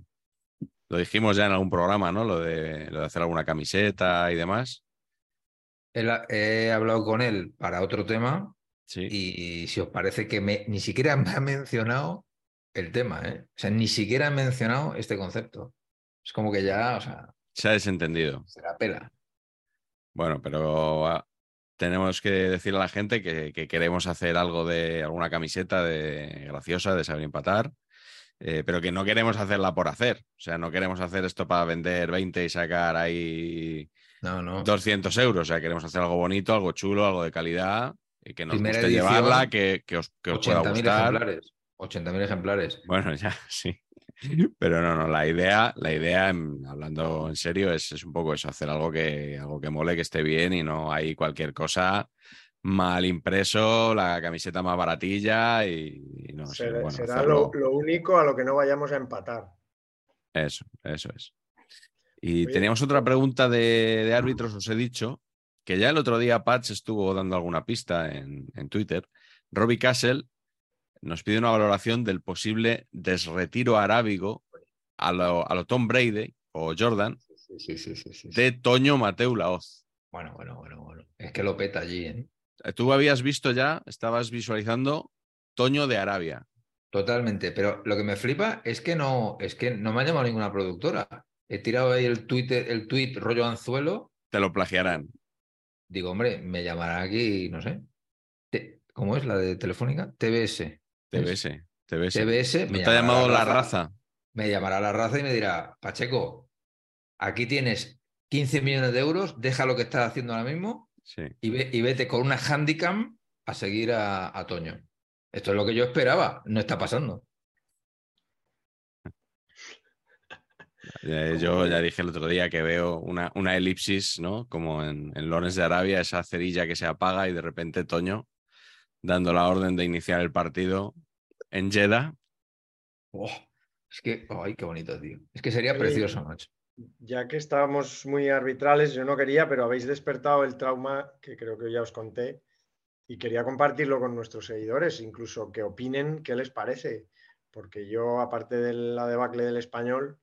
Lo dijimos ya en algún programa, ¿no? Lo de, lo de hacer alguna camiseta y demás. Él he hablado con él para otro tema Sí. y si os parece que me, ni siquiera me ha mencionado el tema, ¿eh? O sea, ni siquiera ha mencionado este concepto. Es como que ya, o sea, Se ha desentendido. se la pela. Bueno, pero ah, tenemos que decirle a la gente que, que queremos hacer algo de alguna camiseta de graciosa de saber empatar, eh, pero que no queremos hacerla por hacer. O sea, no queremos hacer esto para vender 20 y sacar ahí No, no. 200 euros. O sea, queremos hacer algo bonito, algo chulo, algo de calidad y que nos Primera guste edición, llevarla, que, que os, que os pueda 80.000 gustar. ejemplares. 80.000 ejemplares. Bueno, ya, sí. Pero no, no, la idea, la idea, en- hablando en serio, es, es un poco eso, hacer algo que, algo que mole, que esté bien y no hay cualquier cosa mal impreso, la camiseta más baratilla y, y no sé, será bueno, será hacerlo- lo, lo único a lo que no vayamos a empatar. Eso, eso es. Y Oye, teníamos otra pregunta de, de árbitros, os he dicho, que ya el otro día Patch estuvo dando alguna pista en, en Twitter. Robbie Castle nos pide una valoración del posible desretiro arábigo a lo, a lo Tom Brady o Jordan Sí, sí, sí, sí, sí. de Toño Mateu Laoz. Bueno, bueno, bueno, bueno. Es que lo peta allí, ¿eh? Eh, Tú habías visto ya, estabas visualizando Toño de Arabia. Totalmente. Pero lo que me flipa es que no, es que no me ha llamado ninguna productora. He tirado ahí el tweet, el tweet rollo anzuelo. Te lo plagiarán. Digo, hombre, me llamará aquí, no sé. ¿Cómo es la de Telefónica? TBS. TBS. TBS. TBS. ¿No me te ha llamado la raza? Me llamará la raza y me dirá, Pacheco, aquí tienes 15 millones de euros, deja lo que estás haciendo ahora mismo Sí. y, ve- y vete con una handicam a seguir a, a Toño. Esto es lo que yo esperaba, no está pasando. Yo ya dije el otro día que veo una, una elipsis, ¿no? Como en, en Lones de Arabia, esa cerilla que se apaga y de repente Toño dando la orden de iniciar el partido en Jeddah. Oh, es que, ay, qué bonito, tío. Es que sería precioso, macho. Ya que estábamos muy arbitrales, yo no quería, pero habéis despertado el trauma que creo que ya os conté y quería compartirlo con nuestros seguidores, incluso que opinen qué les parece, porque yo, aparte de la debacle del español,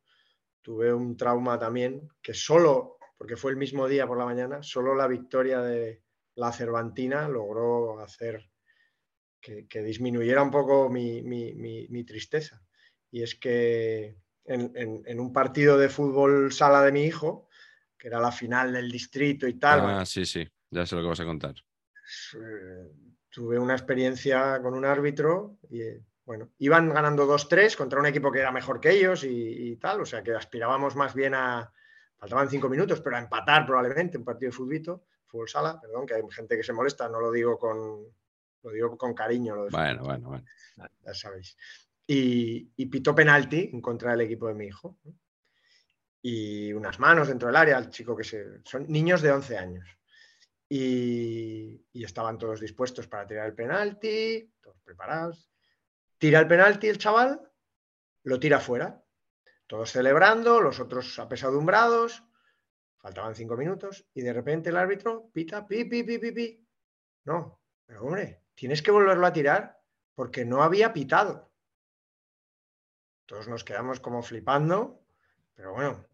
tuve un trauma también que solo, porque fue el mismo día por la mañana, solo la victoria de la Cervantina logró hacer que, que disminuyera un poco mi, mi- mi- mi tristeza. Y es que en, en- en un partido de fútbol sala de mi hijo, que era la final del distrito y tal, Ah, sí, sí, ya sé lo que vas a contar. eh, tuve una experiencia con un árbitro y eh, bueno, iban ganando 2-3 contra un equipo que era mejor que ellos y, y tal, o sea que aspirábamos más bien a, faltaban cinco minutos, pero a empatar probablemente un partido de futbito, fútbol sala, perdón, que hay gente que se molesta, no lo digo con, lo digo con cariño, lo de Bueno, bueno, bueno. ya sabéis. Y, y pitó penalti en contra del equipo de mi hijo. Y unas manos dentro del área, el chico que se. Son niños de 11 años. Y, y estaban todos dispuestos para tirar el penalti, todos preparados. Tira el penalti el chaval, lo tira fuera. Todos celebrando, los otros apesadumbrados. Faltaban cinco minutos y de repente el árbitro pita, pi, pi, pi, pi, pi. No, pero hombre, tienes que volverlo a tirar porque no había pitado. Todos nos quedamos como flipando, pero bueno,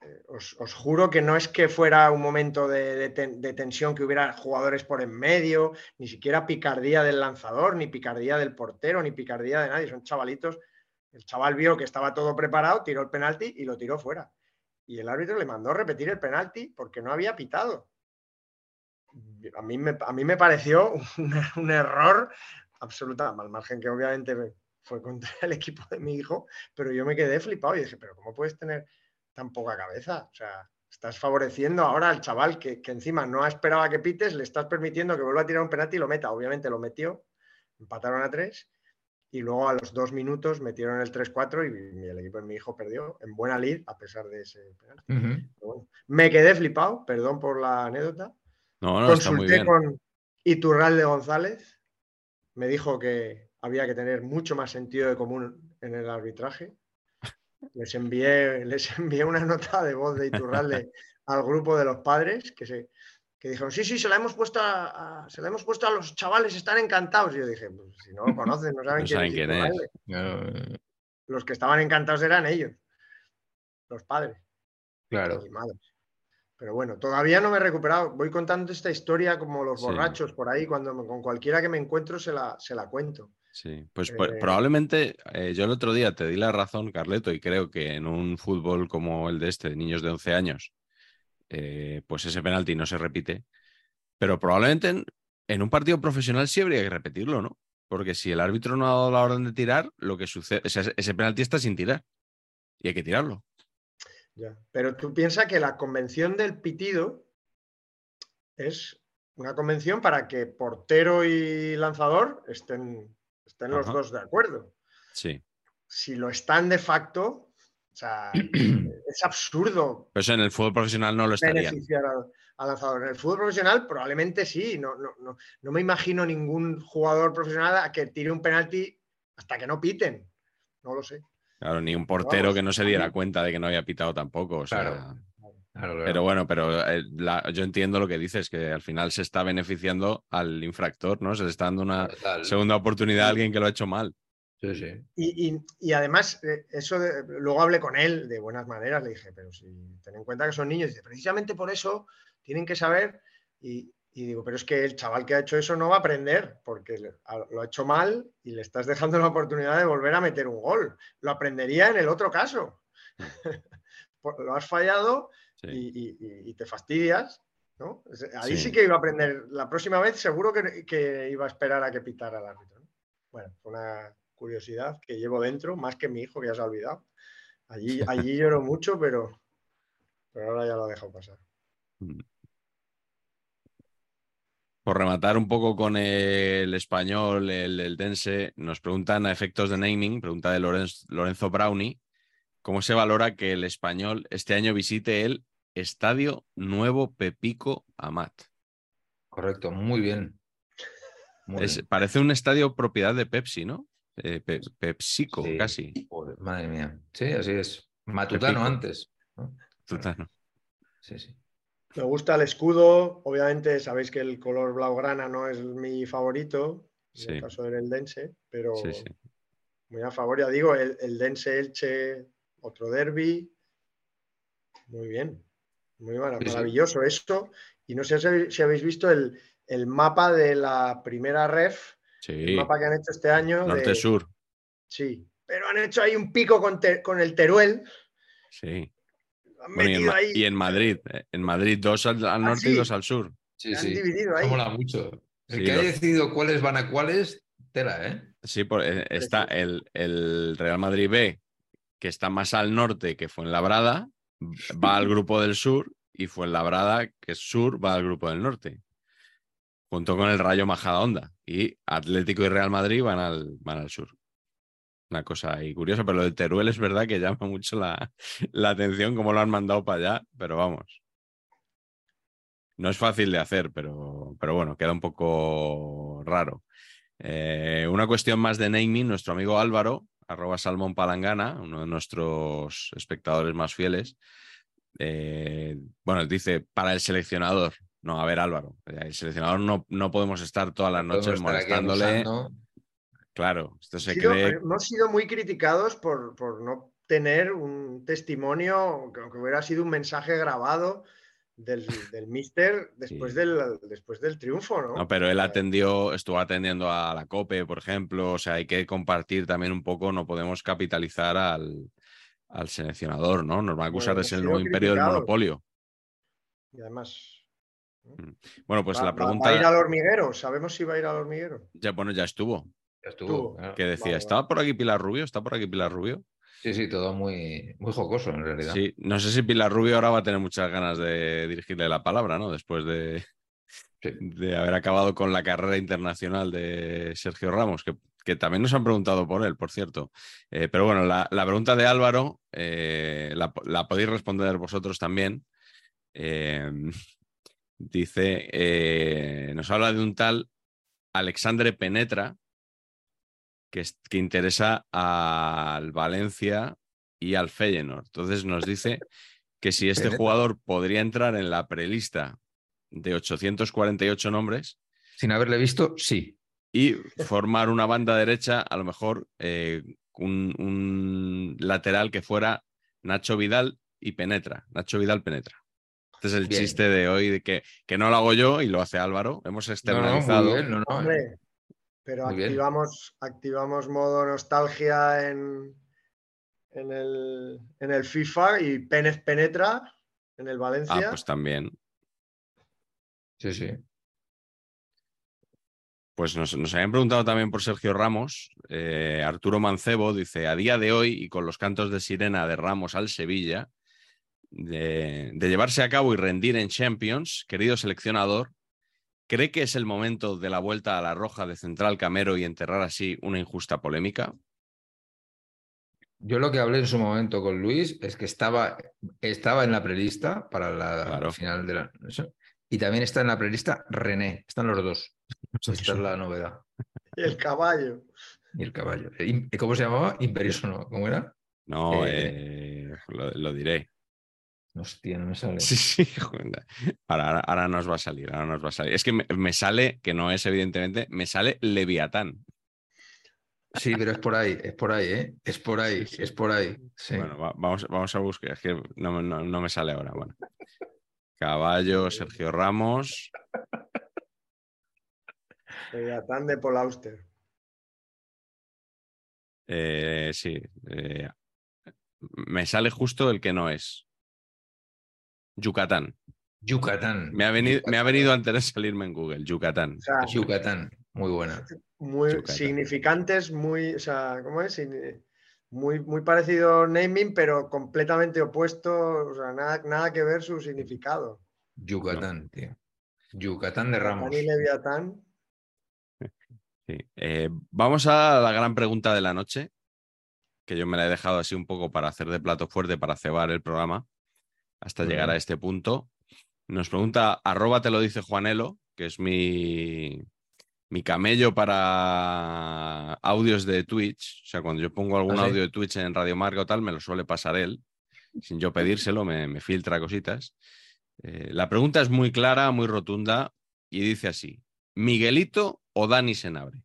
eh, os, juro que no es que fuera un momento de, de tensión, que hubiera jugadores por en medio, ni siquiera picardía del lanzador, ni picardía del portero, ni picardía de nadie, son chavalitos. El chaval vio que estaba todo preparado, tiró el penalti y lo tiró fuera. Y el árbitro le mandó repetir el penalti porque no había pitado. A mí me, a mí me pareció un, un error absoluta, al margen que obviamente fue contra el equipo de mi hijo, pero yo me quedé flipado y dije, pero ¿cómo puedes tener tan poca cabeza? O sea, estás favoreciendo ahora al chaval que, que encima no esperaba que pites, le estás permitiendo que vuelva a tirar un penalti y lo meta. Obviamente lo metió, empataron a tres y luego a los dos minutos metieron el 3-4 y el equipo de mi hijo perdió en buena lid a pesar de ese penalti. Bueno, me quedé flipado, perdón por la anécdota. No, no, está muy Consulté bien. con Iturralde González, me dijo que había que tener mucho más sentido de común en el arbitraje. Les envié, les envié una nota de voz de Iturralde al grupo de los padres que, se, que dijeron, sí, sí, se la hemos puesto a, a- se la hemos puesto a los chavales, están encantados. Y yo dije, pues si no lo conocen, no saben, No quién, saben es quién es. Iturralde". Claro, Los que estaban encantados eran ellos, los padres claro. y madres. Pero bueno, todavía no me he recuperado. Voy contando esta historia como los Sí. borrachos por ahí. Cuando me- con cualquiera que me encuentro se la, se la cuento. Sí, pues Eh, probablemente eh, yo el otro día te di la razón, Carleto, y creo que en un fútbol como el de este, de niños de 11 años, eh, pues ese penalti no se repite. Pero probablemente en, en un partido profesional sí habría que repetirlo, ¿no? Porque si el árbitro no ha dado la orden de tirar, lo que sucede, ese, ese penalti está sin tirar. Y hay que tirarlo. Ya. Pero tú piensas que la convención del pitido es una convención para que portero y lanzador estén, estén los Ajá. dos de acuerdo. Sí. Si lo están de facto, o sea, es absurdo Pero eso en el fútbol profesional no lo beneficiar al, al lanzador. En el fútbol profesional probablemente sí. No, no, no, no me imagino ningún jugador profesional a que tire un penalti hasta que no piten. No lo sé. Claro, ni un portero Vamos, que no se diera cuenta de que no había pitado tampoco. O sea, Claro. Claro, claro. Pero bueno, pero eh, la- yo entiendo lo que dices, que al final se está beneficiando al infractor, ¿no? Se le está dando una Total. segunda oportunidad a alguien que lo ha hecho mal. Sí, sí. Y, y- y además, eh, eso de- luego hablé con él de buenas maneras, le dije, pero si ten en cuenta que son niños, dice, precisamente por eso tienen que saber. Y, y digo, pero es que el chaval que ha hecho eso no va a aprender, porque lo ha hecho mal y le estás dejando la oportunidad de volver a meter un gol. Lo aprendería en el otro caso. Lo has fallado Sí. y, y- y- y te fastidias. ¿no? Ahí sí. Sí. que iba a aprender. La próxima vez seguro que, que iba a esperar a que pitara el árbitro. ¿no? Bueno, fue una curiosidad que llevo dentro, más que mi hijo, que ya se ha olvidado. Allí, allí lloro mucho, pero, pero ahora ya lo he dejado pasar. Por rematar un poco con el español, el, el dense, nos preguntan a efectos de naming, pregunta de Lorenz- Lorenzo Brownie, ¿cómo se valora que el español este año visite el Estadio Nuevo Pepico Amat? Correcto, muy bien. Muy Es- bien. parece un estadio propiedad de Pepsi, ¿no? Eh, Pe- Pepsico, Sí. casi. Joder, madre mía. Sí, así es. Matutano Pepico. antes. ¿no? Tutano. Sí, sí. Me gusta el escudo. Obviamente sabéis que el color blaugrana no es mi favorito, en el caso del Eldense, pero Sí, sí. muy a favor. Ya digo, el, el Dense Elche, otro derby. Muy bien. Muy maravilloso esto. Y no sé si, habéis visto el, el mapa de la primera ref, el mapa que han hecho este año. de- norte-sur. Sí, pero han hecho ahí un pico con, Te- con el Teruel. Sí. Bueno, y, en, metido Ma- ahí. y en Madrid. eh, En Madrid, dos al, al Ah, norte y dos al sur. Sí, Se han sí. ahí. mola mucho. El Sí, que los- haya decidido cuáles van a cuáles, tela, ¿eh? Sí, por- eh, está el, el Real Madrid B, que está más al norte que Fuenlabrada, va al grupo del sur, y Fuenlabrada, que es sur, va al grupo del norte. Junto con el Rayo Majadahonda. Y Atlético y Real Madrid van al, van al sur. Una cosa ahí curiosa, pero lo de Teruel es verdad que llama mucho la, la atención cómo lo han mandado para allá, pero vamos. No es fácil de hacer, pero, pero bueno, queda un poco raro. Eh, una cuestión más de naming, nuestro amigo Álvaro, arroba Salmón Palangana, uno de nuestros espectadores más fieles, eh, bueno, dice para el seleccionador. No, a ver Álvaro, el seleccionador no, no podemos estar todas las noches molestándole. abusando. Claro, esto se sido- cree... hemos sido muy criticados por, por no tener un testimonio, que aunque hubiera sido un mensaje grabado, del, del Mister después, Sí. del, después del triunfo, ¿no? No, pero él atendió, estuvo atendiendo a la COPE, por ejemplo. O sea, hay que compartir también un poco, no podemos capitalizar al, al seleccionador, ¿no? Normal que Bueno, usar hemos es el nuevo imperio del monopolio. Y además. Bueno, pues va, la va- pregunta. va a ir al hormiguero. ¿Sabemos si va a ir al hormiguero? Ya, bueno, ya estuvo. Estuvo. estuvo. claro. Que decía, Vale, ¿estaba vale. por aquí Pilar Rubio? ¿Está por aquí Pilar Rubio? Sí, sí, todo muy, muy jocoso en realidad. Sí, no sé si Pilar Rubio ahora va a tener muchas ganas de dirigirle la palabra, ¿no? Después de, Sí. de haber acabado con la carrera internacional de Sergio Ramos, que, que también nos han preguntado por él, por cierto. Eh, pero bueno, la, la pregunta de Álvaro eh, la, la podéis responder vosotros también. Eh, dice, eh, nos habla de un tal Alexandre Penetra, que, es- que interesa al Valencia y al Feyenoord. Entonces nos dice que si este jugador podría entrar en la prelista de 848 nombres Sin haberle visto, sí. y formar una banda derecha, a lo mejor eh, un, un lateral que fuera Nacho Vidal y penetra. Nacho Vidal penetra. Este es el Bien. chiste de hoy, de que, que no lo hago yo y lo hace Álvaro. Hemos No, no, externalizado. muy bien, no, no, Hombre, pero Muy bien. activamos, activamos modo nostalgia en, en, el, en el FIFA y Pérez penetra en el Valencia. Ah, pues también. Sí, sí. Pues nos, nos habían preguntado también por Sergio Ramos. Eh, Arturo Mancebo dice: A día de hoy, y con los cantos de sirena de Ramos al Sevilla, de, de llevarse a cabo y rendir en Champions, querido seleccionador, ¿cree que es el momento de la vuelta a la roja de Central Camero y enterrar así una injusta polémica? Yo lo que hablé en su momento con Luis es que estaba, estaba en la prelista para la Claro. final de la. y también está en la prelista René. Están los dos. Esta es la novedad. Y el caballo. Y el caballo. ¿Cómo se llamaba? Imperioso, ¿no? ¿Cómo era? No, Eh, eh, lo, lo diré. Hostia, no me sale. Sí, sí, joder. Ahora, ahora, ahora nos va a salir, ahora nos va a salir. Es que me, me sale, que no es evidentemente, me sale Leviatán. Sí, pero es por ahí, es por ahí, ¿eh? Es por ahí, Sí, sí. es por ahí. Sí. Bueno, va- vamos, vamos a buscar, es que no, me- no- no me sale ahora. Bueno. Caballo, Sergio Ramos. Leviatán de Paul Auster. eh, sí. eh, me sale justo el que no es. Yucatán. Yucatán. Me ha venido, me ha Yucatán. venido antes de salirme en Google. Yucatán. O sea. Yucatán, muy buena. muy Yucatán. significantes, muy, o sea, ¿cómo es? Muy, muy parecido naming, pero completamente opuesto, o sea, nada, nada que ver su significado. Yucatán, tío. Yucatán de Ramos. Leviatán y Leviatán. Sí. Eh, vamos a la gran pregunta de la noche, que yo me la he dejado así un poco para hacer de plato fuerte, para cebar el programa, hasta llegar a este punto. Nos pregunta, arroba te lo dice Juanelo, que es mi, mi camello para audios de Twitch. O sea, cuando yo pongo algún ¿Ah, sí? audio de Twitch en Radio Marca o tal, me lo suele pasar él, sin yo pedírselo, me, me filtra cositas. Eh, la pregunta es muy clara, muy rotunda, y dice así: ¿Miguelito o Dani Senabre?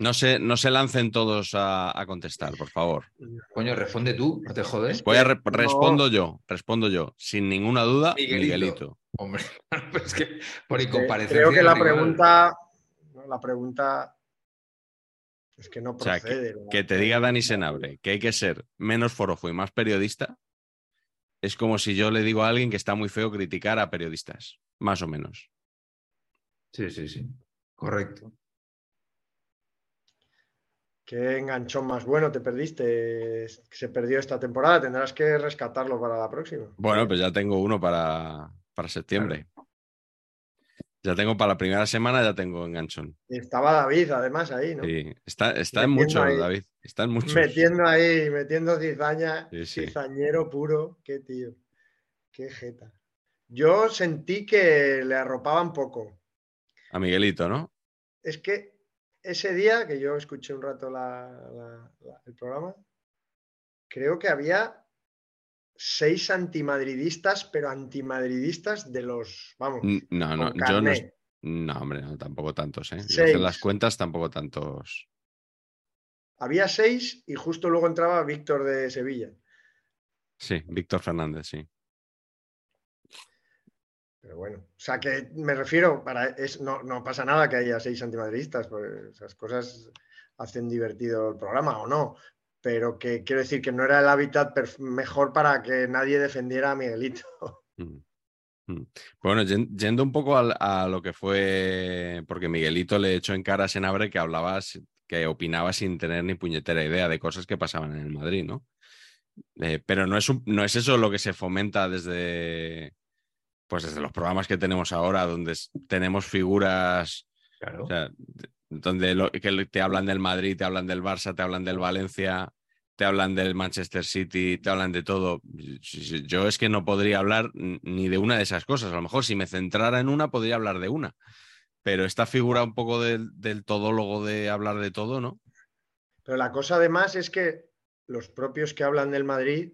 No se, no se lancen todos a, a contestar, por favor. Coño, responde tú, no te jodes. Voy a re- No. respondo yo, respondo yo. Sin ninguna duda, Miguelito. Miguelito. Hombre, es que por Eh, incomparecencia. Creo que la rival. pregunta, la pregunta es que no O sea, procede. que, que te diga Dani Senabre que hay que ser menos forofo y más periodista, es como si yo le digo a alguien que está muy feo criticar a periodistas, más o menos. Sí, sí, sí. Correcto. Qué enganchón más bueno te perdiste, se perdió esta temporada. Tendrás que rescatarlo para la próxima. Bueno, pues ya tengo uno para, para septiembre. Ya tengo para la primera semana, ya tengo enganchón. Estaba David, además, ahí, ¿no? Sí, está, está en ahí. David. Está en muchos. Metiendo ahí, metiendo cizaña, Sí, sí. cizañero puro. Qué tío. Qué jeta. Yo sentí que le arropaban poco. A Miguelito, ¿no? Es que ese día que yo escuché un rato la- la- la- el programa, creo que había seis antimadridistas, pero antimadridistas de los, vamos, No, no, yo no. No, hombre, no, tampoco tantos, ¿eh? Yo hice las cuentas, tampoco tantos. Había seis y justo luego entraba Víctor de Sevilla. Sí, Víctor Fernández, sí. Pero bueno, o sea que me refiero, para es, no, no pasa nada que haya seis antimadridistas, pues esas cosas hacen divertido el programa o no, pero que quiero decir que no era el hábitat mejor para que nadie defendiera a Miguelito. Mm. Mm. Bueno, yen- yendo un poco a, lo que fue, porque Miguelito le echó en cara a Senabre que hablabas, que opinaba sin tener ni puñetera idea de cosas que pasaban en el Madrid, ¿no? Eh, pero no es, no es eso lo que se fomenta desde, pues desde los programas que tenemos ahora, donde tenemos figuras, Claro. o sea, d- donde lo- que te hablan del Madrid, te hablan del Barça, te hablan del Valencia, te hablan del Manchester City, te hablan de todo. Yo es que no podría hablar ni de una de esas cosas. A lo mejor si me centrara en una, podría hablar de una. Pero esta figura un poco del, del todólogo de hablar de todo, ¿no? Pero la cosa además es que los propios que hablan del Madrid,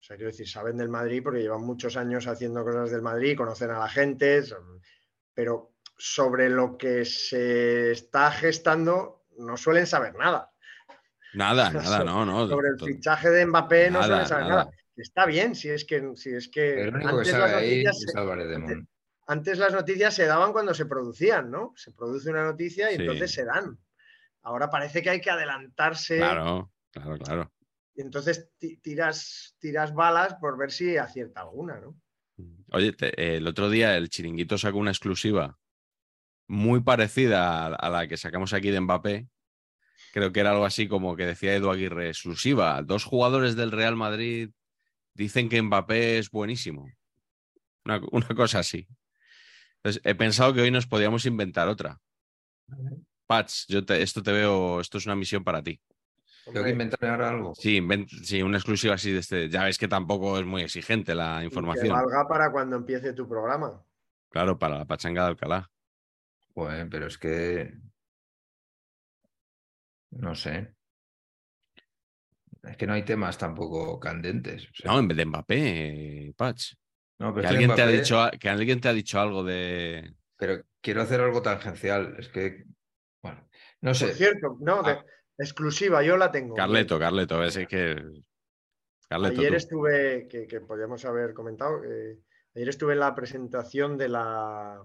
o sea, quiero decir, saben del Madrid porque llevan muchos años haciendo cosas del Madrid, conocen a la gente, son- pero sobre lo que se está gestando no suelen saber nada. Nada, nada, no, no. Sobre el fichaje de Mbappé no suelen saber nada. nada. Está bien, si es que, si es que El único que antes, sabe ahí es se, Álvarez de Mon. antes las noticias se daban cuando se producían, ¿no? Se produce una noticia y Sí. entonces se dan. Ahora parece que hay que adelantarse Claro, claro, claro. Y entonces ti- tiras, tiras balas por ver si acierta alguna, ¿no? Oye, te- el otro día el chiringuito sacó una exclusiva muy parecida a, a la que sacamos aquí de Mbappé. Creo que era algo así como que decía Edu Aguirre, exclusiva. Dos jugadores del Real Madrid dicen que Mbappé es buenísimo. Una, una cosa así. Entonces, he pensado que hoy nos podíamos inventar otra. Pats, yo te- esto te veo, esto es una misión para ti. Tengo que inventarme ahora algo. Sí, invent- sí, una exclusiva así de este. Ya ves que tampoco es muy exigente la y que información. valga para cuando empiece tu programa. Claro, para la pachanga de Alcalá. Joder, pero es que. No sé. Es que no hay temas tampoco candentes. o sea, No, en vez de Mbappé, Patch. no, Que pero es que alguien, te ha dicho, a- que alguien te ha dicho algo de. Pero quiero hacer algo tangencial. Es que. Bueno, no Por sé. cierto, no, de- Ah. Exclusiva, yo la tengo. Carleto, Carleto, ves que. Carleto, Ayer tú. estuve, que, que podríamos haber comentado, eh, ayer estuve en la presentación de la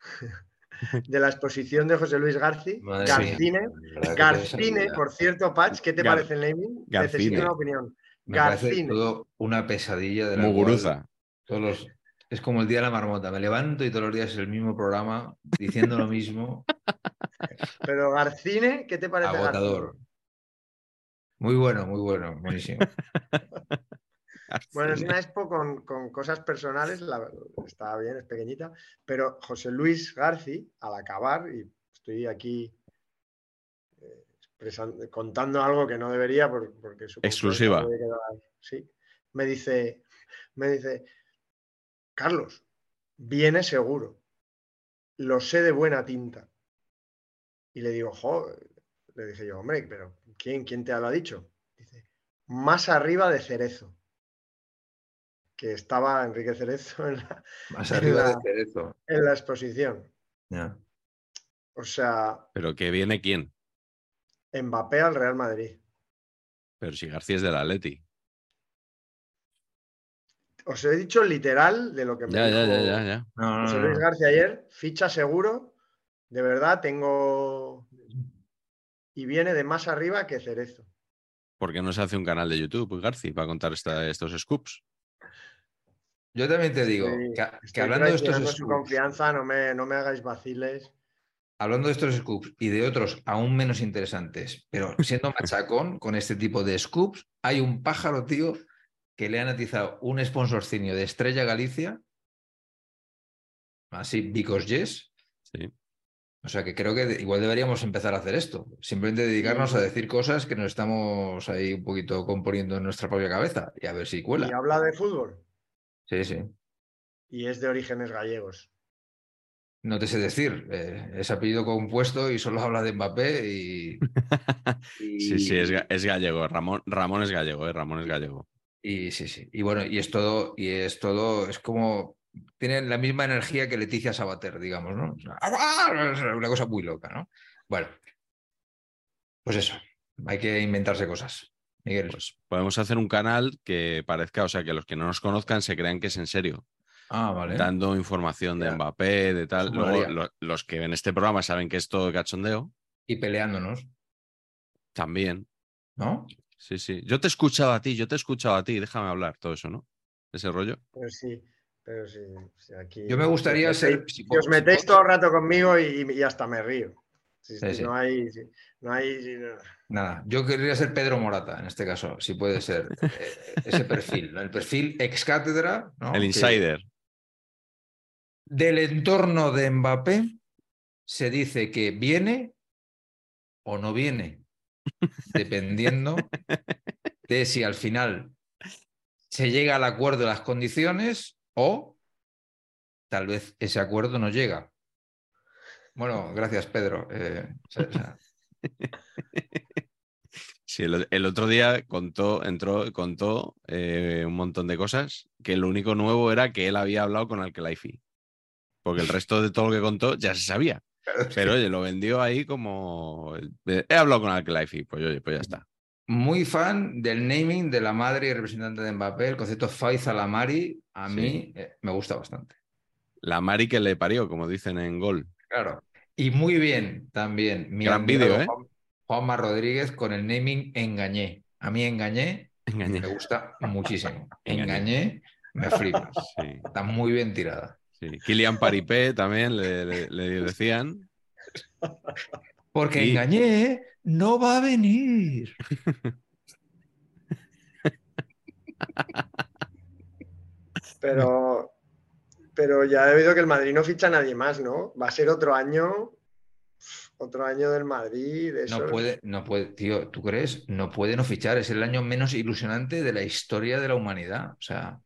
de la exposición de José Luis Garci, Madre Garcine. mía, por cierto, Patch, ¿qué te Gar- parece el naming? Garcine. Necesito una opinión. Me Garcine. todo una pesadilla de la cual Muguruza. todos los- Es como el día de la marmota. Me levanto y todos los días es el mismo programa diciendo lo mismo. Pero Garcine, ¿qué te parece? Agotador. Garcine? Muy bueno, muy bueno, buenísimo. Bueno, es una expo con, con cosas personales, la, está bien, es pequeñita, pero José Luis Garci, al acabar, y estoy aquí eh, contando algo que no debería por- porque supongo que Exclusiva. quedar- sí, me dice, me dice, Carlos, viene seguro, lo sé de buena tinta. Y le digo, jo, le dije yo, hombre, pero ¿quién, quién te lo ha dicho? Dice, más arriba de Cerezo que estaba Enrique Cerezo en la, Más arriba de La- Cerezo. en la exposición. Ya. O sea, Pero que viene quién. Mbappé al Real Madrid. Pero si García es del Atleti. Os he dicho literal de lo que me Ya, ya, dijo ya, ya, ya. No, no, José Luis no. García ayer. Ficha seguro. De verdad, tengo... Y viene de más arriba que Cerezo. ¿Por qué no se hace un canal de YouTube, García, para contar esta- estos scoops? Yo también te digo que, hablando de estos su scoops, confianza, no me, no me hagáis vaciles. hablando de estos scoops y de otros aún menos interesantes, pero siendo machacón con este tipo de scoops, hay un pájaro, tío, que le han atizado un sponsorcinio de Estrella Galicia, así, Because Yes. Sí. O sea que creo que de- igual deberíamos empezar a hacer esto, simplemente dedicarnos a decir cosas que nos estamos ahí un poquito componiendo en nuestra propia cabeza y a ver si Y cuela. habla de fútbol. Sí, sí. Y es de orígenes gallegos. No te sé decir, eh, es apellido compuesto y solo habla de Mbappé y... Sí, sí, es, y- ga- es gallego. Ramón, Ramón es gallego, ¿eh? Ramón es gallego. Y sí, sí. Y bueno, y es todo, y es todo, es como, tienen la misma energía que Leticia Sabater, digamos, ¿no? Una cosa muy loca, ¿no? Bueno, pues eso, hay que inventarse cosas. Miguel. Pues podemos hacer un canal que parezca, o sea, que los que no nos conozcan se crean que es en serio. ah, vale. Dando información de Ya. Mbappé, de tal. Luego, lo- los que ven este programa saben que es todo de cachondeo. Y peleándonos, También. ¿no? Sí, sí. Yo te he escuchado a ti, yo te he escuchado a ti, déjame hablar, todo eso, ¿no? Ese rollo. Pero sí, pero sí. sí, aquí, Yo me gustaría si os ser psicólogo. os metéis todo el rato conmigo y, y hasta me río. Si, Sí, si sí. No hay. si- no hay si no- Nada, yo querría ser Pedro Morata en este caso, si puede ser eh, ese perfil, el perfil ex cátedra, ¿no? El Que insider. del entorno de Mbappé se dice que viene o no viene, dependiendo de si al final se llega al acuerdo de las condiciones o tal vez ese acuerdo no llega. Bueno, gracias Pedro. eh, o sea, Sí, el, el otro día contó, entró, contó eh, un montón de cosas, que lo único nuevo era que él había hablado con Alkelaifi. Porque el resto de todo lo que contó ya se sabía. Pero oye, lo vendió ahí como. eh, He hablado con Alkelaifi, pues oye, pues ya está. Muy fan del naming de la madre y representante de Mbappé, el concepto Faisal Amari, a Sí. mí eh, me gusta bastante. La Mari que le parió, como dicen en Gol. Claro. Y muy bien también mi Gran vídeo, ¿eh? Juan- Juanma Rodríguez con el naming Engañé. A mí Engañé Engañé. me gusta muchísimo. Engañé. Me flipa. Sí, Está muy bien tirada. sí. Kilian Paripé también le, le- le decían. Porque Y- Engañé no va a venir. Pero, pero ya he oído que el Madrid no ficha a nadie más, ¿no? Va a ser otro año, otro año del Madrid. De No puede, no puede, tío, ¿tú crees? No puede no fichar. Es el año menos ilusionante de la historia de la humanidad. O sea,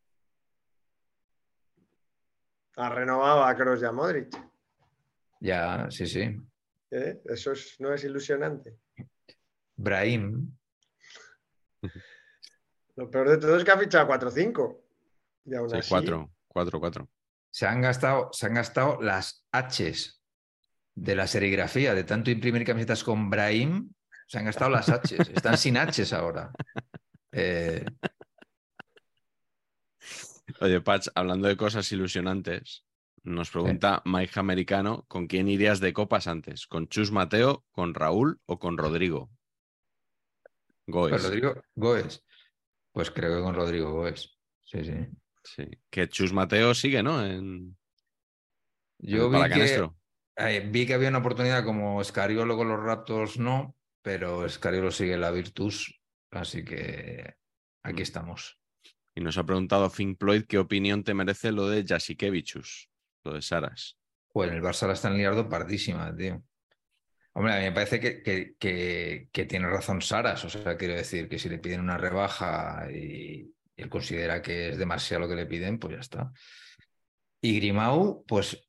Ha renovado a Kroos y a Modric. ya, sí, sí. ¿Eh? Eso es- no es ilusionante. Brahim, Lo peor de todo es que ha fichado 4-5. Y aún Sí, así, cuatro, cuatro, cuatro. se han gastado, se han gastado las Hs de la serigrafía, de tanto imprimir camisetas con Brahim, se han gastado las Hs, están sin Hs ahora. Eh, Oye, Patch, hablando de cosas ilusionantes, nos pregunta Mike Americano, ¿con quién irías de copas antes? ¿Con Chus Mateo, con Raúl o con Rodrigo? Goes. pues Rodrigo Goes, pues creo que con Rodrigo Goes. Sí, sí. Sí. Que Chus Mateo sigue, ¿no? En, Yo en vi que, eh, vi que había una oportunidad como Scariolo con los Raptors, no, pero Scariolo sigue la Virtus, así que aquí estamos. Y nos ha preguntado Fink Ployd qué opinión te merece lo de Jasikevichus, lo de Saras. Pues en el Barça la están liando pardísima, tío. Hombre, a mí me parece que, que, que- que tiene razón Saras. O sea, quiero decir que si le piden una rebaja y, y él considera que es demasiado lo que le piden, pues ya está. Y Grimau, pues,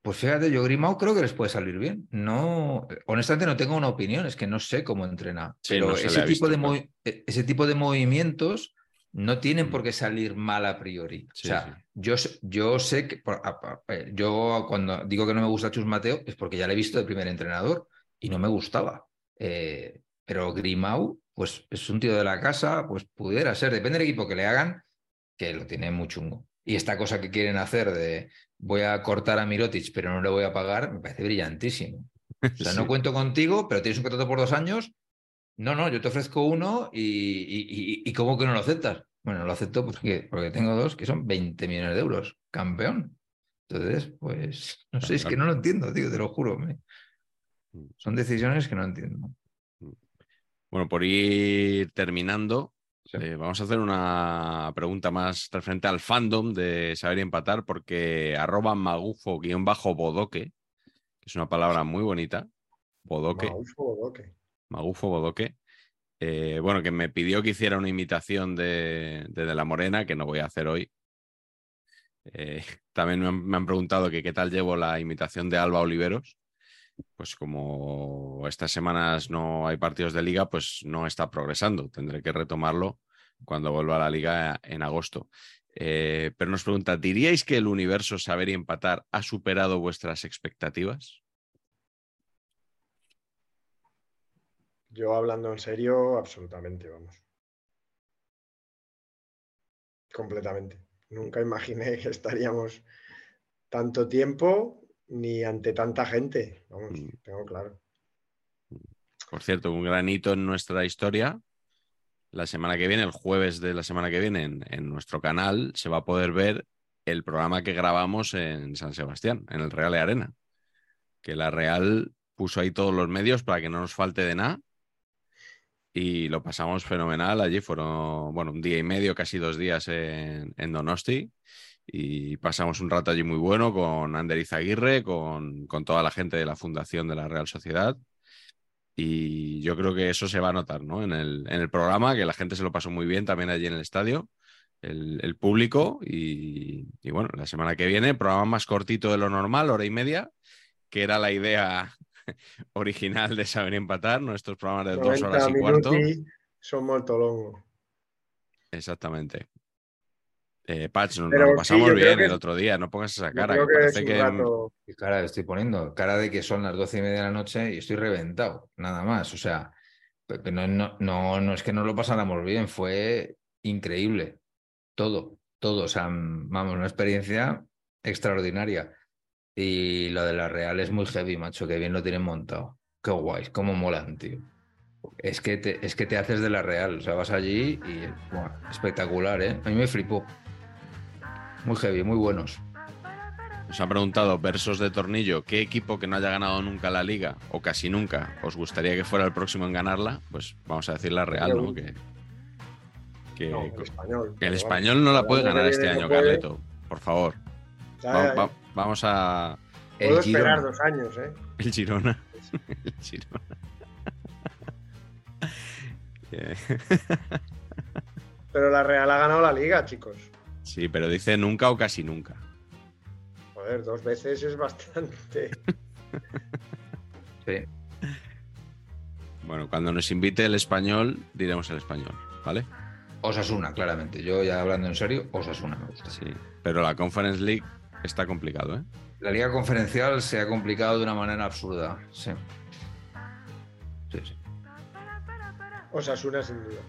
pues fíjate, yo Grimau creo que les puede salir bien. No, honestamente no tengo una opinión, es que no sé cómo entrena. Sí, pero no ese, tipo visto, de e- ese tipo de movimientos no tienen por qué salir mal a priori. Sí, o sea, sí. yo, sé- yo sé que por- a- a- eh, yo cuando digo que no me gusta Chus Mateo es porque ya le he visto de primer entrenador y no me gustaba. Eh, pero Grimau, pues es un tío de la casa, pues pudiera ser, depende del equipo que le hagan, que lo tiene muy chungo. Y esta cosa que quieren hacer de voy a cortar a Mirotic, pero no le voy a pagar, me parece brillantísimo. O sea, no cuento contigo, pero tienes un contrato por dos años. No, no, yo te ofrezco uno y, y- y- y ¿cómo que no lo aceptas? Bueno, no lo acepto porque, porque tengo dos que son 20 millones de euros. Campeón. Entonces, pues, no sé, es que no lo entiendo, tío, te lo juro. me- Son decisiones que no entiendo. Bueno, por ir terminando, Sí. eh, vamos a hacer una pregunta más referente al fandom de saber y empatar, porque arroba magufo-bodoque, que es una palabra muy bonita, bodoque, Bodoque. Magufo bodoque, eh, bueno, que me pidió que hiciera una imitación de, de La Morena, que no voy a hacer hoy. Eh, también me han, preguntado qué tal llevo la imitación de Alba Oliveros. Pues como estas semanas no hay partidos de liga, pues no está progresando. Tendré que retomarlo cuando vuelva a la liga en agosto. Eh, pero nos pregunta, ¿diríais que el universo saber y empatar ha superado vuestras expectativas? Yo hablando en serio, absolutamente, vamos. completamente. Nunca imaginé que estaríamos tanto tiempo ni ante tanta gente. Vamos, Mm. tengo claro. Por cierto, un granito en nuestra historia. La semana que viene, el jueves de la semana que viene, en, en nuestro canal se va a poder ver el programa que grabamos en San Sebastián, en el Real de Arena. Que la Real puso ahí todos los medios para que no nos falte de nada. Y lo pasamos fenomenal. Allí fueron, bueno, un día y medio, casi dos días en, Donosti. Y pasamos un rato allí muy bueno con Ander Izaguirre, con, con toda la gente de la Fundación de la Real Sociedad. Y yo creo que eso se va a notar ¿no? en, el, en el programa, que la gente se lo pasó muy bien también allí en el estadio, el, el público. Y, y bueno, la semana que viene, programa más cortito de lo normal, hora y media, que era la idea original de Saber Empatar, nuestros programas de dos 90 horas y cuarto. son molto longo. Exactamente. Eh, Patch, nos, Pero nos lo sí, pasamos bien que- el otro día, no pongas esa cara, creo que que parece es un que rato- ¿Qué cara estoy poniendo? Cara de que son las doce y media de la noche y estoy reventado, nada más. O sea, no, no, no, no es que no lo pasáramos bien, fue increíble. Todo, todo. O sea, vamos, una experiencia extraordinaria. Y lo de la Real es muy heavy, macho, que bien lo tienen montado. Qué guay, cómo molan, tío. Es que te, es que te haces de la Real, o sea, vas allí y buah, espectacular, ¿eh? A mí me flipó. Muy heavy, muy buenos. Nos han preguntado, versos de tornillo, ¿qué equipo que no haya ganado nunca la liga, o casi nunca, os gustaría que fuera el próximo en ganarla? Pues vamos a decir la Real, ¿no? Que, que- No, el español. que el pero español vamos, no la puede ganar este año, puede. Carleto. Por favor. Ya, Va- va- vamos a. Puedo El esperar Girona. dos años, ¿eh? El Girona. El Girona. Pero la Real ha ganado la liga, chicos. Sí, pero dice nunca o casi nunca. Joder, dos veces es bastante. Sí. Bueno, cuando nos invite el español, diremos el español, ¿vale? Osasuna, claramente. Yo ya hablando en serio, Osasuna me gusta. Sí. Pero la Conference League Está complicado, ¿eh? La liga conferencial se ha complicado de una manera absurda, sí. Sí, sí. Osasuna sin duda.